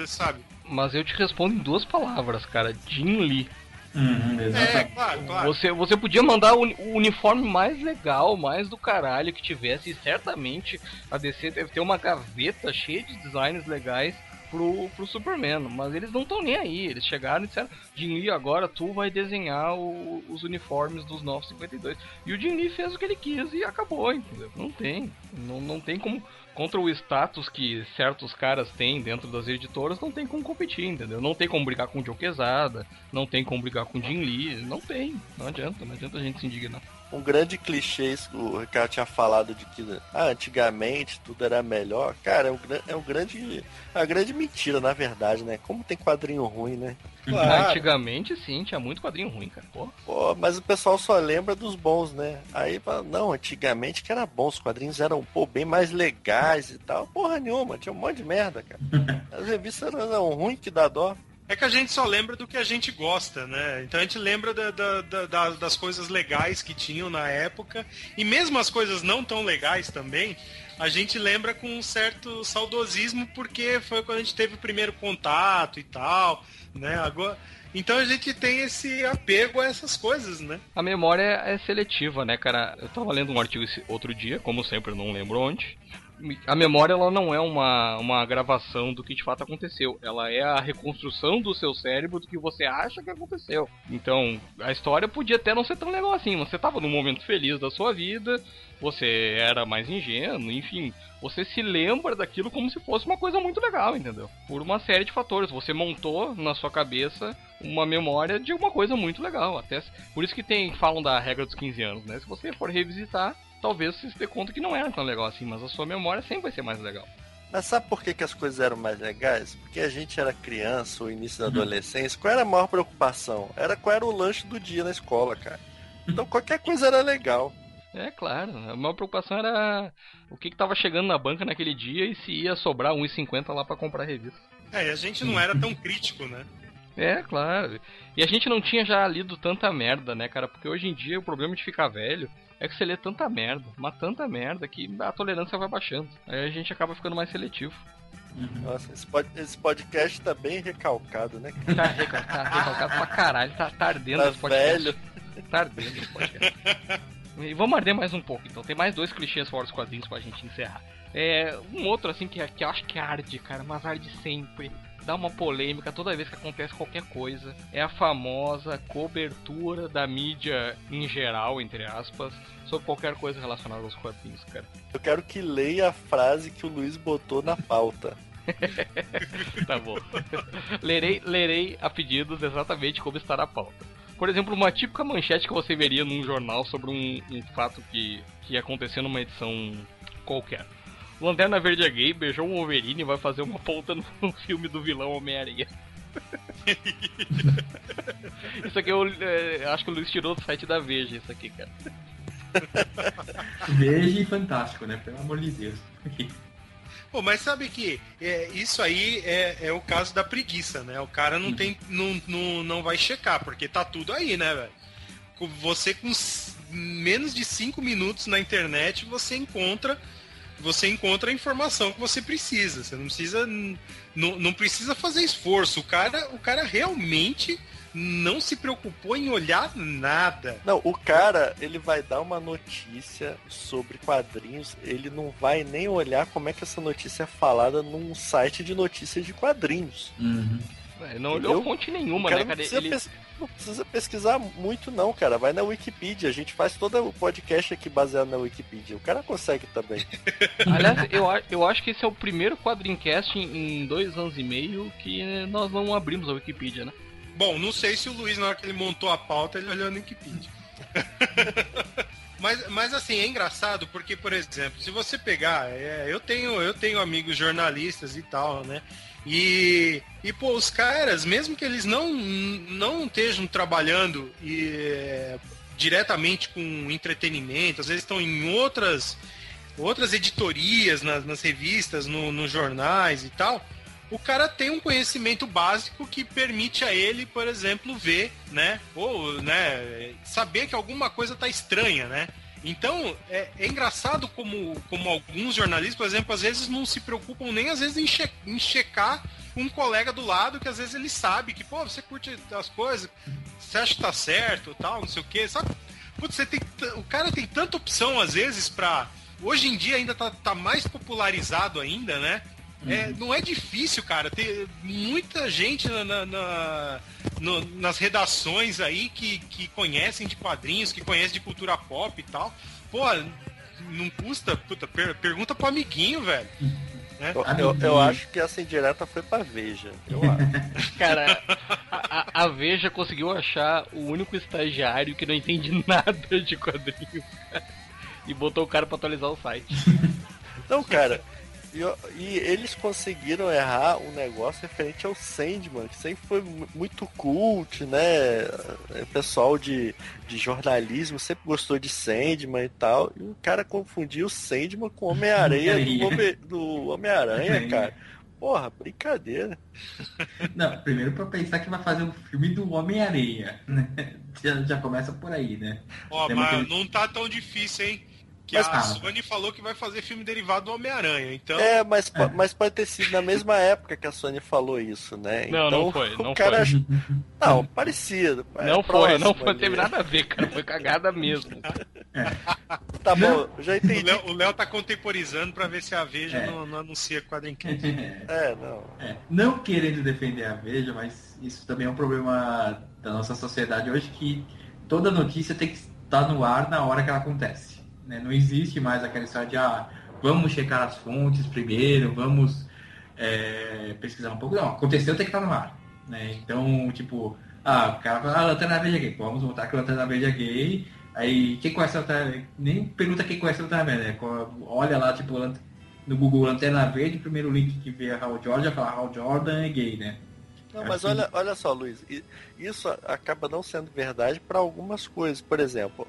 eh, sabe? Mas eu te respondo em duas palavras, cara. Jim Lee. Uhum, É, claro, claro. Você, você podia mandar o, o uniforme mais legal, mais do caralho que tivesse, e certamente a DC deve ter uma gaveta cheia de designs legais pro, pro Superman, mas eles não estão nem aí. Eles chegaram e disseram: Jim Lee, agora tu vai desenhar o- os uniformes dos 952. E o Jim Lee fez o que ele quis e acabou, entendeu? Não tem. Não, não tem como. Contra o status que certos caras têm dentro das editoras, não tem como competir, entendeu? Não tem como brigar com o Joe Quesada, não tem como brigar com o Jim Lee, não tem. Não adianta, não adianta a gente se indignar. Um grande clichê isso que o Ricardo tinha falado de que ah, antigamente tudo era melhor. Cara, é um, é um grande. É uma grande mentira, na verdade, né? Como tem quadrinho ruim, né? Claro. Antigamente, sim, tinha muito quadrinho ruim, cara. Pô. Pô, mas o pessoal só lembra dos bons, né? Aí fala, não, antigamente que era bom, os quadrinhos eram pô, bem mais legais e tal. Porra nenhuma, tinha um monte de merda, cara. As revistas eram ruins que dá dó. É que a gente só lembra do que a gente gosta, né? Então a gente lembra da- da- da- da- das coisas legais que tinham na época. E mesmo as coisas não tão legais também, a gente lembra com um certo saudosismo, porque foi quando a gente teve o primeiro contato e tal, né? Agora. Então a gente tem esse apego a essas coisas, né? A memória é seletiva, né, cara? Eu tava lendo um artigo outro dia, como sempre, não lembro onde. A memória ela não é uma, uma gravação do que de fato aconteceu. Ela é a reconstrução do seu cérebro do que você acha que aconteceu. Então, a história podia até não ser tão legal assim. Você tava num momento feliz da sua vida, você era mais ingênuo, enfim. Você se lembra daquilo como se fosse uma coisa muito legal, entendeu? Por uma série de fatores. Você montou na sua cabeça uma memória de uma coisa muito legal. Até por isso que tem falam da regra dos 15 anos, né? Se você for revisitar, talvez você se dê conta que não era tão legal assim, mas a sua memória sempre vai ser mais legal. Mas sabe por que, que as coisas eram mais legais? Porque a gente era criança, o início da adolescência. Qual era a maior preocupação? Era qual era o lanche do dia na escola, cara. Então qualquer coisa era legal. É claro, a maior preocupação era o que, que tava chegando na banca naquele dia e se ia sobrar 1,50 lá pra comprar a revista. É, e a gente não era tão crítico, né? É, claro. E a gente não tinha já lido tanta merda, né, cara? Porque hoje em dia o problema de ficar velho é que você lê tanta merda, mas tanta merda que a tolerância vai baixando. Aí a gente acaba ficando mais seletivo. Nossa, esse, pod- esse podcast tá bem recalcado, né? cara? Tá, recal- tá recalcado pra caralho, tá, tá ardendo Tá esse podcast. velho. Tá ardendo esse podcast. E vamos arder mais um pouco, então. Tem mais dois clichês fora os quadrinhos pra gente encerrar. É, um outro, assim, que, que eu acho que arde, cara, mas arde sempre. Dá uma polêmica toda vez que acontece qualquer coisa. É a famosa cobertura da mídia em geral, entre aspas, sobre qualquer coisa relacionada aos quadrinhos, cara. Eu quero que leia a frase que o Luiz botou na pauta. tá bom. lerei, lerei a pedidos exatamente como está na pauta. Por exemplo, uma típica manchete que você veria num jornal sobre um, um fato que, que aconteceu numa edição qualquer. Lanterna Verde é gay, beijou um Wolverine e vai fazer uma ponta no filme do vilão Homem-Aranha. isso aqui eu é, acho que o Luiz tirou do site da Veja, isso aqui, cara. Veja e fantástico, né? Pelo amor de Deus. Pô, mas sabe que é, isso aí é, é o caso da preguiça, né? O cara não tem. Não, não, não vai checar, porque tá tudo aí, né, velho? Com- Você com menos de 5 minutos na internet, você encontra. Você encontra a informação que você precisa. Você não precisa. Não, não precisa fazer esforço. O cara, o cara realmente não se preocupou em olhar nada. Não, o cara, ele vai dar uma notícia sobre quadrinhos, ele não vai nem olhar como é que essa notícia é falada num site de notícias de quadrinhos. É, Não olhou fonte nenhuma, cara né, não cara? precisa, Ele... pes- não precisa pesquisar muito não, cara. Vai na Wikipedia, a gente faz todo o podcast aqui baseado na Wikipedia. O cara consegue também. Aliás, eu, eu acho que esse é o primeiro quadrincast em, em dois anos e meio que nós não abrimos a Wikipedia, né? Bom, não sei se o Luiz, na hora que ele montou a pauta, ele olhou no Wikipedia. mas, mas assim, é engraçado porque, por exemplo, se você pegar, é, eu tenho eu tenho amigos jornalistas e tal, né? E, e pô, os caras, mesmo que eles não, não estejam trabalhando e, é, diretamente com entretenimento, às vezes estão em outras outras editorias nas, nas revistas, no, nos jornais e tal, o cara tem um conhecimento básico que permite a ele, por exemplo, ver, né? Ou, né, saber que alguma coisa tá estranha, né? Então, é, é engraçado como, como alguns jornalistas, por exemplo, às vezes não se preocupam nem às vezes em, che em checar um colega do lado que às vezes ele sabe que, pô, você curte as coisas, você acha que tá certo, tal, não sei o quê, sabe? Putz, você tem, o cara tem tanta opção às vezes pra. Hoje em dia ainda tá, tá mais popularizado ainda, né? É, não é difícil, cara. Tem muita gente na- na- na- no- nas redações aí que, que conhecem de quadrinhos, que conhecem de cultura pop e tal. Pô, não custa. Puta, per- pergunta pro amiguinho, velho. Né? Eu, eu, eu acho que essa indireta foi pra Veja. Eu acho. Cara, a, a- a Veja conseguiu achar o único estagiário que não entende nada de quadrinhos. cara. E botou o cara pra atualizar o site. Então, cara, e, e eles conseguiram errar um negócio referente ao Sandman, que sempre foi mu- muito cult, né? O pessoal de, de jornalismo sempre gostou de Sandman e tal. E o cara confundiu o Sandman com Homem-Aranha do, Homem- Homem-Aranha, cara. Porra, brincadeira. Não, primeiro pra pensar que vai fazer um filme do Homem-Areia, né? Já, já começa por aí, né? Ó, Tem mas aquele- não tá tão difícil, hein? Que Mas a tá. Sony falou que vai fazer filme derivado do Homem-Aranha. Então, É, mas, po- mas pode ter sido na mesma época que a Sony falou isso, né? Não, então, não foi, não o cara foi. Não, parecido. é não foi, não foi, ali. teve nada a ver, cara. Foi cagada mesmo. Tá bom, já entendi. O Léo tá contemporizando pra ver se a Veja É. não, não anuncia quadrinquete. É, não. É, não querendo defender a Veja, mas isso também é um problema da nossa sociedade hoje que toda notícia tem que estar no ar na hora que ela acontece. Né? Não existe mais aquela história de ah, vamos checar as fontes primeiro, vamos é, pesquisar um pouco. Não, aconteceu tem que estar no ar. Né? Então, tipo, ah, o cara fala, ah, Lanterna Verde é gay, vamos voltar que a Lanterna Verde é gay. Aí, quem conhece a Lanterna Nem pergunta quem conhece a Lanterna Verde, né? Olha lá, tipo, no Google Lanterna Verde, o primeiro link que vê a Hal Jordan, fala Hal Jordan é gay, né? Não, mas olha, olha só, Luiz, isso acaba não sendo verdade para algumas coisas. Por exemplo,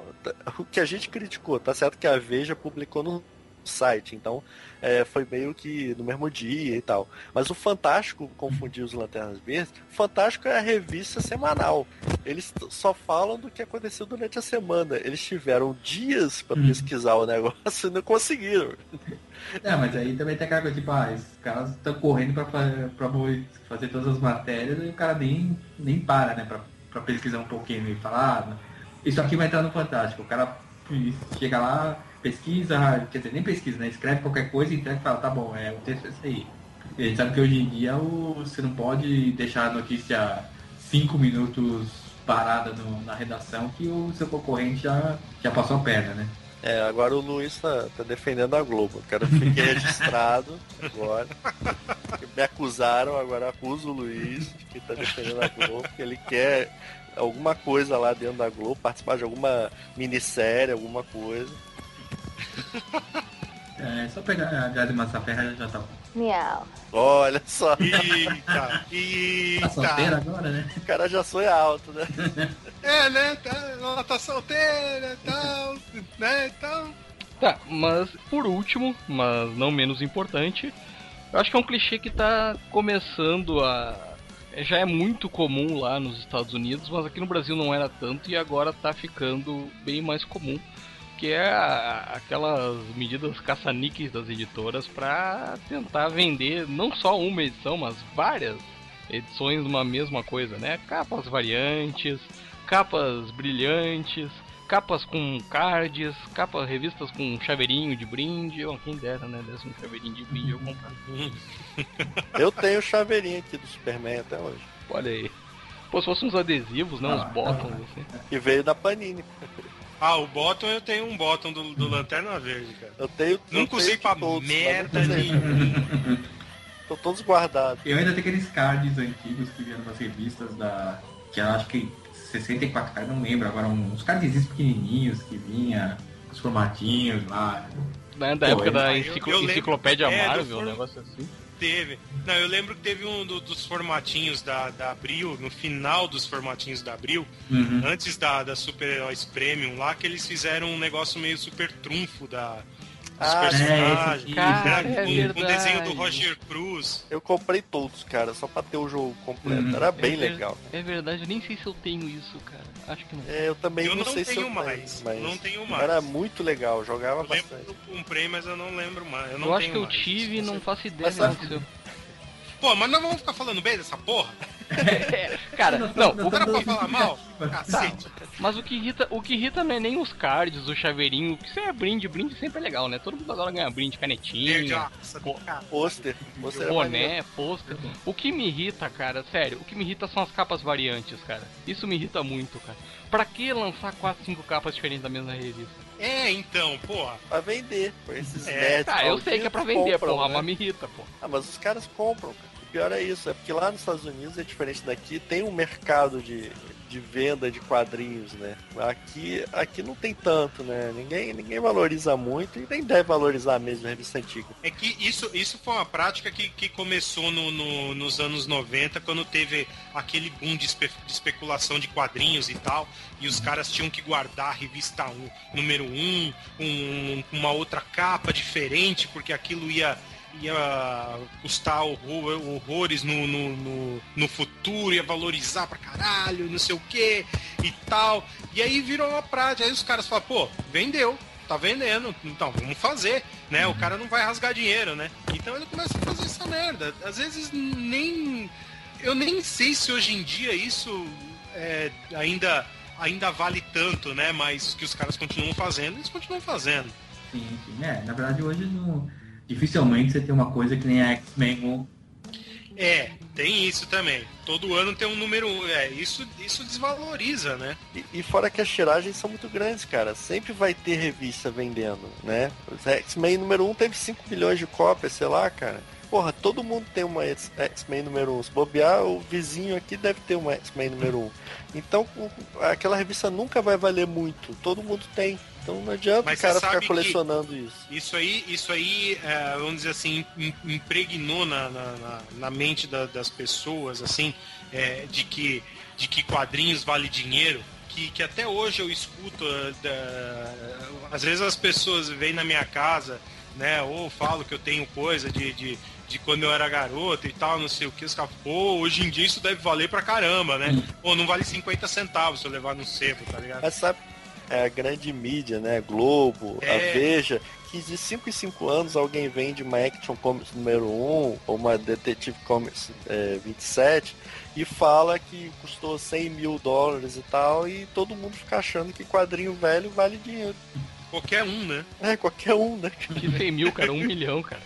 o que a gente criticou, tá certo que a Veja publicou no site, então é, foi meio que no mesmo dia e tal. Mas o Fantástico confundiu os Lanternas Verdes. O Fantástico é a revista semanal. Eles só falam do que aconteceu durante a semana. Eles tiveram dias para Hum. pesquisar o negócio e não conseguiram. É, mas aí também tem aquela coisa, tipo, ah, esses caras estão correndo mo- fazer todas as matérias e o cara nem, nem para, né, pra, pra pesquisar um pouquinho e falar, ah, isso aqui vai entrar no Fantástico. O cara chega lá, pesquisa, quer dizer, nem pesquisa, né, escreve qualquer coisa, entrega e fala, tá bom, é, o texto é esse aí. E a gente sabe que hoje em dia o, você não pode deixar a notícia cinco minutos parada no- na redação que o seu concorrente já, já passou a perna, né? É, agora o Luiz tá, tá defendendo a Globo. Quero que fique registrado agora. Me acusaram, agora acuso o Luiz que tá defendendo a Globo, que ele quer alguma coisa lá dentro da Globo, participar de alguma minissérie, alguma coisa. É só pegar a Grazi Massaferra já tá bom. Meow. Olha só, Eita, Tá solteira eita. agora, né? o cara já sonha alto, né? É, né? Tá, ela tá solteira e tal, né? Então. Tá, mas por último, mas não menos importante, eu acho que é um clichê que tá começando a. Já é muito comum lá nos Estados Unidos, mas aqui no Brasil não era tanto e agora tá ficando bem mais comum. Que é a- aquelas medidas caça-níqueis das editoras pra tentar vender não só uma edição, mas várias edições de uma mesma coisa, né? Capas variantes, capas brilhantes, capas com cards, capas, revistas com chaveirinho de brinde, ou quem dera, né? Desse um chaveirinho de brinde eu comprar. Eu tenho o chaveirinho aqui do Superman até hoje. Olha aí. Pô, se fossem uns adesivos, né? Uns Ah, bottoms, ah, assim. E veio da Panini. Ah, o bottom eu tenho um bottom do, do Lanterna Verde, cara. Eu tenho. Nunca usei pra todos, merda nenhuma. Estão todos guardados. Eu ainda tenho aqueles cards antigos que vieram das revistas da. que eu acho que 64 cards, não lembro agora, uns cardzinhos pequenininhos que vinha, os formatinhos lá. Da Pô, época da eu- enciclo- lembro- enciclopédia é, Marvel, um negócio assim. Teve. Não, eu lembro que teve um do- dos formatinhos da, da Abril, no final dos formatinhos da Abril, Uhum. antes da, da Super Heróis Premium lá, que eles fizeram um negócio meio super trunfo da, Ah, personagens. é, Cara, né? é com, com verdade. o desenho do Roger Cruz. Eu comprei todos, cara, só pra ter o jogo completo. Uhum. Era bem É ver- legal. É verdade, eu nem sei se eu tenho isso, cara. Acho que não. É, eu também Eu não, não sei se eu tenho mais, mas não tenho mais. Era muito legal, jogava Eu bastante. eu comprei, mas eu não lembro mais. Eu, não Eu acho tenho que eu mais. tive e não faço ideia Mas sabe- do seu. Pô, mas nós vamos ficar falando bem dessa porra? Cara, não, o, Não era pra falar mal? Cacete. mas o que irrita, o que irrita não é nem os cards, o chaveirinho, que isso é brinde, brinde sempre é legal, né? Todo mundo adora ganhar brinde, canetinha, cara. Pôster. Maneiro. boné, pôster. O que me irrita, cara, sério, o que me irrita são as capas variantes, cara. Isso me irrita muito, cara. Pra que lançar 4, 5 capas diferentes da mesma revista? É, então, porra. Pra vender. Por esses É. nerds Ah, eu sei que é pra vender, compram, porra, né? mas me irrita, pô. Ah, mas os caras compram. cara. O pior é isso, é porque lá nos Estados Unidos é diferente daqui, tem um mercado de, de venda de quadrinhos, né? Aqui, aqui não tem tanto, né? Ninguém, ninguém valoriza muito e nem deve valorizar mesmo a revista antiga. É que isso, isso foi uma prática que, que começou no, no- nos anos 90, quando teve aquele boom de, espe- de especulação de quadrinhos e tal, e os caras tinham que guardar a revista um, número 1, um, um- uma outra capa diferente, porque aquilo ia, ia custar horror- horrores no, no, no, no futuro, ia valorizar pra caralho, não sei o que e tal. E aí virou uma prática, aí os caras falam, pô, vendeu, tá vendendo, então vamos fazer, né? O cara não vai rasgar dinheiro, né? Então ele começa a fazer essa merda. Às vezes nem. Eu nem sei se hoje em dia isso é, ainda, ainda vale tanto, né? Mas que os caras continuam fazendo, eles continuam fazendo. Sim, sim. É, na verdade hoje não. Dificilmente você tem uma coisa que nem a X-Men. É, tem isso também. Todo ano tem um número. É, isso, isso desvaloriza, né? E, e fora que as tiragens são muito grandes, cara. Sempre vai ter revista vendendo, né? Os X-Men número 1 teve 5 milhões de cópias, sei lá, cara. Porra, todo mundo tem uma X-Men número 1. Se bobear, o vizinho aqui deve ter uma X-Men número 1. Então, aquela revista nunca vai valer muito. Todo mundo tem. Então não adianta Mas o cara ficar colecionando isso. Isso aí, isso aí é, vamos dizer assim, im- impregnou na, na, na- mente da- das pessoas, assim, é, de, que, de que quadrinhos vale dinheiro. Que, que até hoje eu escuto, é, da- às vezes as pessoas vêm na minha casa, né, ou falo que eu tenho coisa de, de, de quando eu era garoto e tal, não sei o que, os caras, pô, hoje em dia isso deve valer pra caramba, né? Pô, não vale 50 centavos se eu levar no sebo, tá ligado? Mas sabe, a grande mídia, né? Globo, a É. Veja, que de 5 em 5 anos alguém vende uma Action Comics número 1 ou uma Detective Comics é, 27 e fala que custou 100 mil dólares e tal, e todo mundo fica achando que quadrinho velho vale dinheiro. Qualquer um, né? É, qualquer um, né? Que 100 mil, cara, um milhão, cara.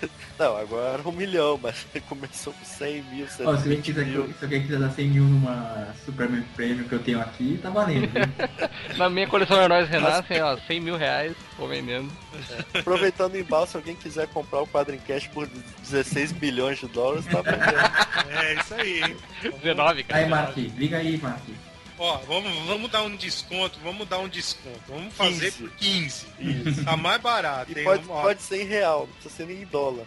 Não, agora um milhão, mas começou com 100 mil, Ó, se alguém 120 quiser, mil. se alguém quiser dar 100 mil numa Superman Premium que eu tenho aqui, tá valendo. Na minha coleção Heróis Renascem, ó, 100 mil reais, tô vendendo. Aproveitando o embalo, se alguém quiser comprar o Quadrincast por 16 bilhões de dólares, tá vendendo. É isso aí, hein? 19, cara. Aí, Marquinhos, liga aí, Marquinhos. Ó, vamos, vamos dar um desconto, vamos dar um desconto. Vamos fazer 15. por 15. Tá mais barato, E hein? pode, pode ser em real, não precisa ser nem em dólar.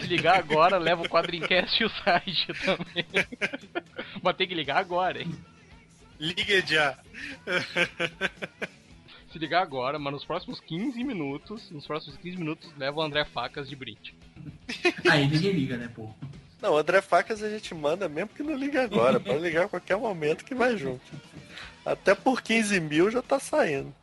Se ligar agora, leva o Quadrincast e o site também. Mas tem que ligar agora, hein? Liga já. Se ligar agora, mas nos próximos 15 minutos, nos próximos 15 minutos, leva o André Facas de brinde. Aí ninguém liga, né, pô? Não, André Facas a gente manda mesmo que não liga agora. Pode ligar a qualquer momento que vai junto. Até por 15 mil já tá saindo.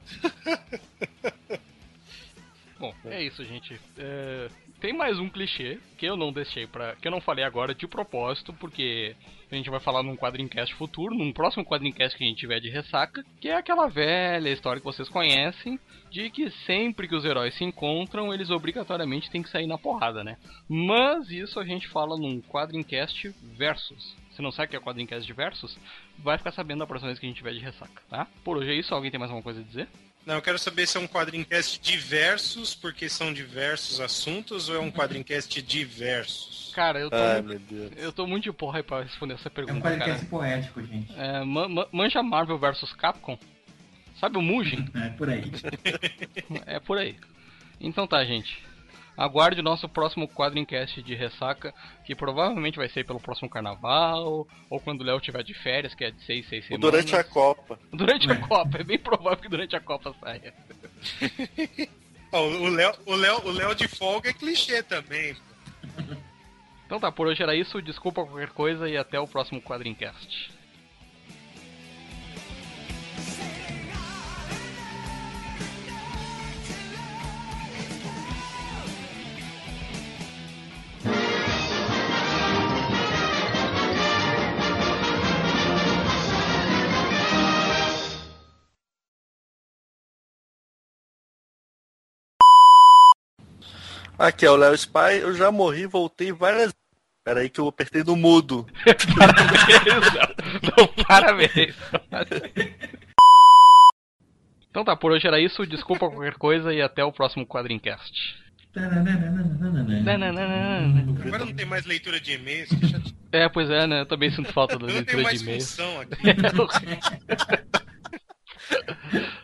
Bom, é isso, gente. É, tem mais um clichê que eu não deixei para, que eu não falei agora de propósito, porque a gente vai falar num quadrincast futuro, num próximo quadrincast que a gente tiver de ressaca, que é aquela velha história que vocês conhecem, de que sempre que os heróis se encontram, eles obrigatoriamente têm que sair na porrada, né? Mas isso a gente fala num quadrincast versus. Se não sabe o que é quadrincast de versus, vai ficar sabendo da próxima vez que a gente tiver de ressaca, tá? Por hoje é isso. Alguém tem mais alguma coisa a dizer? Não, eu quero saber se é um quadrincast diversos, porque são diversos assuntos, ou é um quadrincast diversos? Cara, eu tô, Ai, muito, meu Deus. eu tô muito de porra aí pra responder essa É um pergunta, cara. poético, gente. É, ma- ma- manja Marvel vs Capcom? Sabe o Mugen? É, por aí. é por aí. Então tá, gente. Aguarde o nosso próximo quadrincast de ressaca, que provavelmente vai ser pelo próximo carnaval, ou quando o Léo tiver de férias, que é de 6, 6 Ou semanas. durante a Copa. Durante a Copa, é bem provável que durante a Copa saia. O Léo o Léo, o Léo de folga é clichê também. Então tá, por hoje era isso, desculpa qualquer coisa e até o próximo quadrincast. Aqui é o Léo Spy, eu já morri, voltei várias Pera aí que eu apertei no mudo. Parabéns. Não, parabéns. Então tá, por hoje era isso. Desculpa qualquer coisa e até o próximo quadrincast. Agora não tem mais leitura de e-mails. É, pois é, né? Eu também sinto falta da Eu não leitura tenho de mais função aqui.